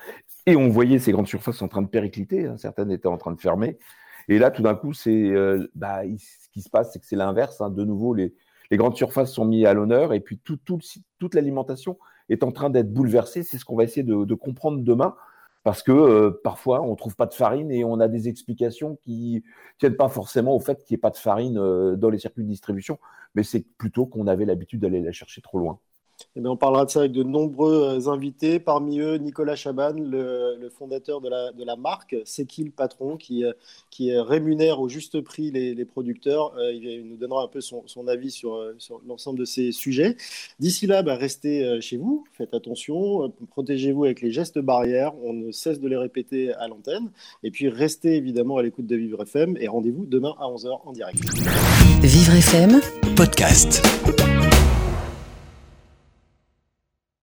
et on voyait ces grandes surfaces en train de péricliter, hein, certaines étaient en train de fermer. Et là, tout d'un coup, c'est, euh, bah, ce qui se passe, c'est que c'est l'inverse. De nouveau, les, grandes surfaces sont mises à l'honneur et puis tout, tout, toute l'alimentation est en train d'être bouleversée. C'est ce qu'on va essayer de comprendre demain parce que euh, parfois on trouve pas de farine et on a des explications qui tiennent pas forcément au fait qu'il n'y ait pas de farine euh, dans les circuits de distribution, mais c'est plutôt qu'on avait l'habitude d'aller la chercher trop loin. Eh on parlera de ça avec de nombreux euh, invités, parmi eux Nicolas Chaban, le, fondateur de la, de la marque. C'est qui le patron qui, euh, qui rémunère au juste prix les, producteurs? Euh, Il nous donnera un peu son, avis sur, sur l'ensemble de ces sujets. D'ici là, bah, restez chez vous, faites attention, protégez-vous avec les gestes barrières, on ne cesse de les répéter à l'antenne. Et puis restez évidemment à l'écoute de Vivre FM et rendez-vous demain à 11h en direct. Vivre FM, podcast.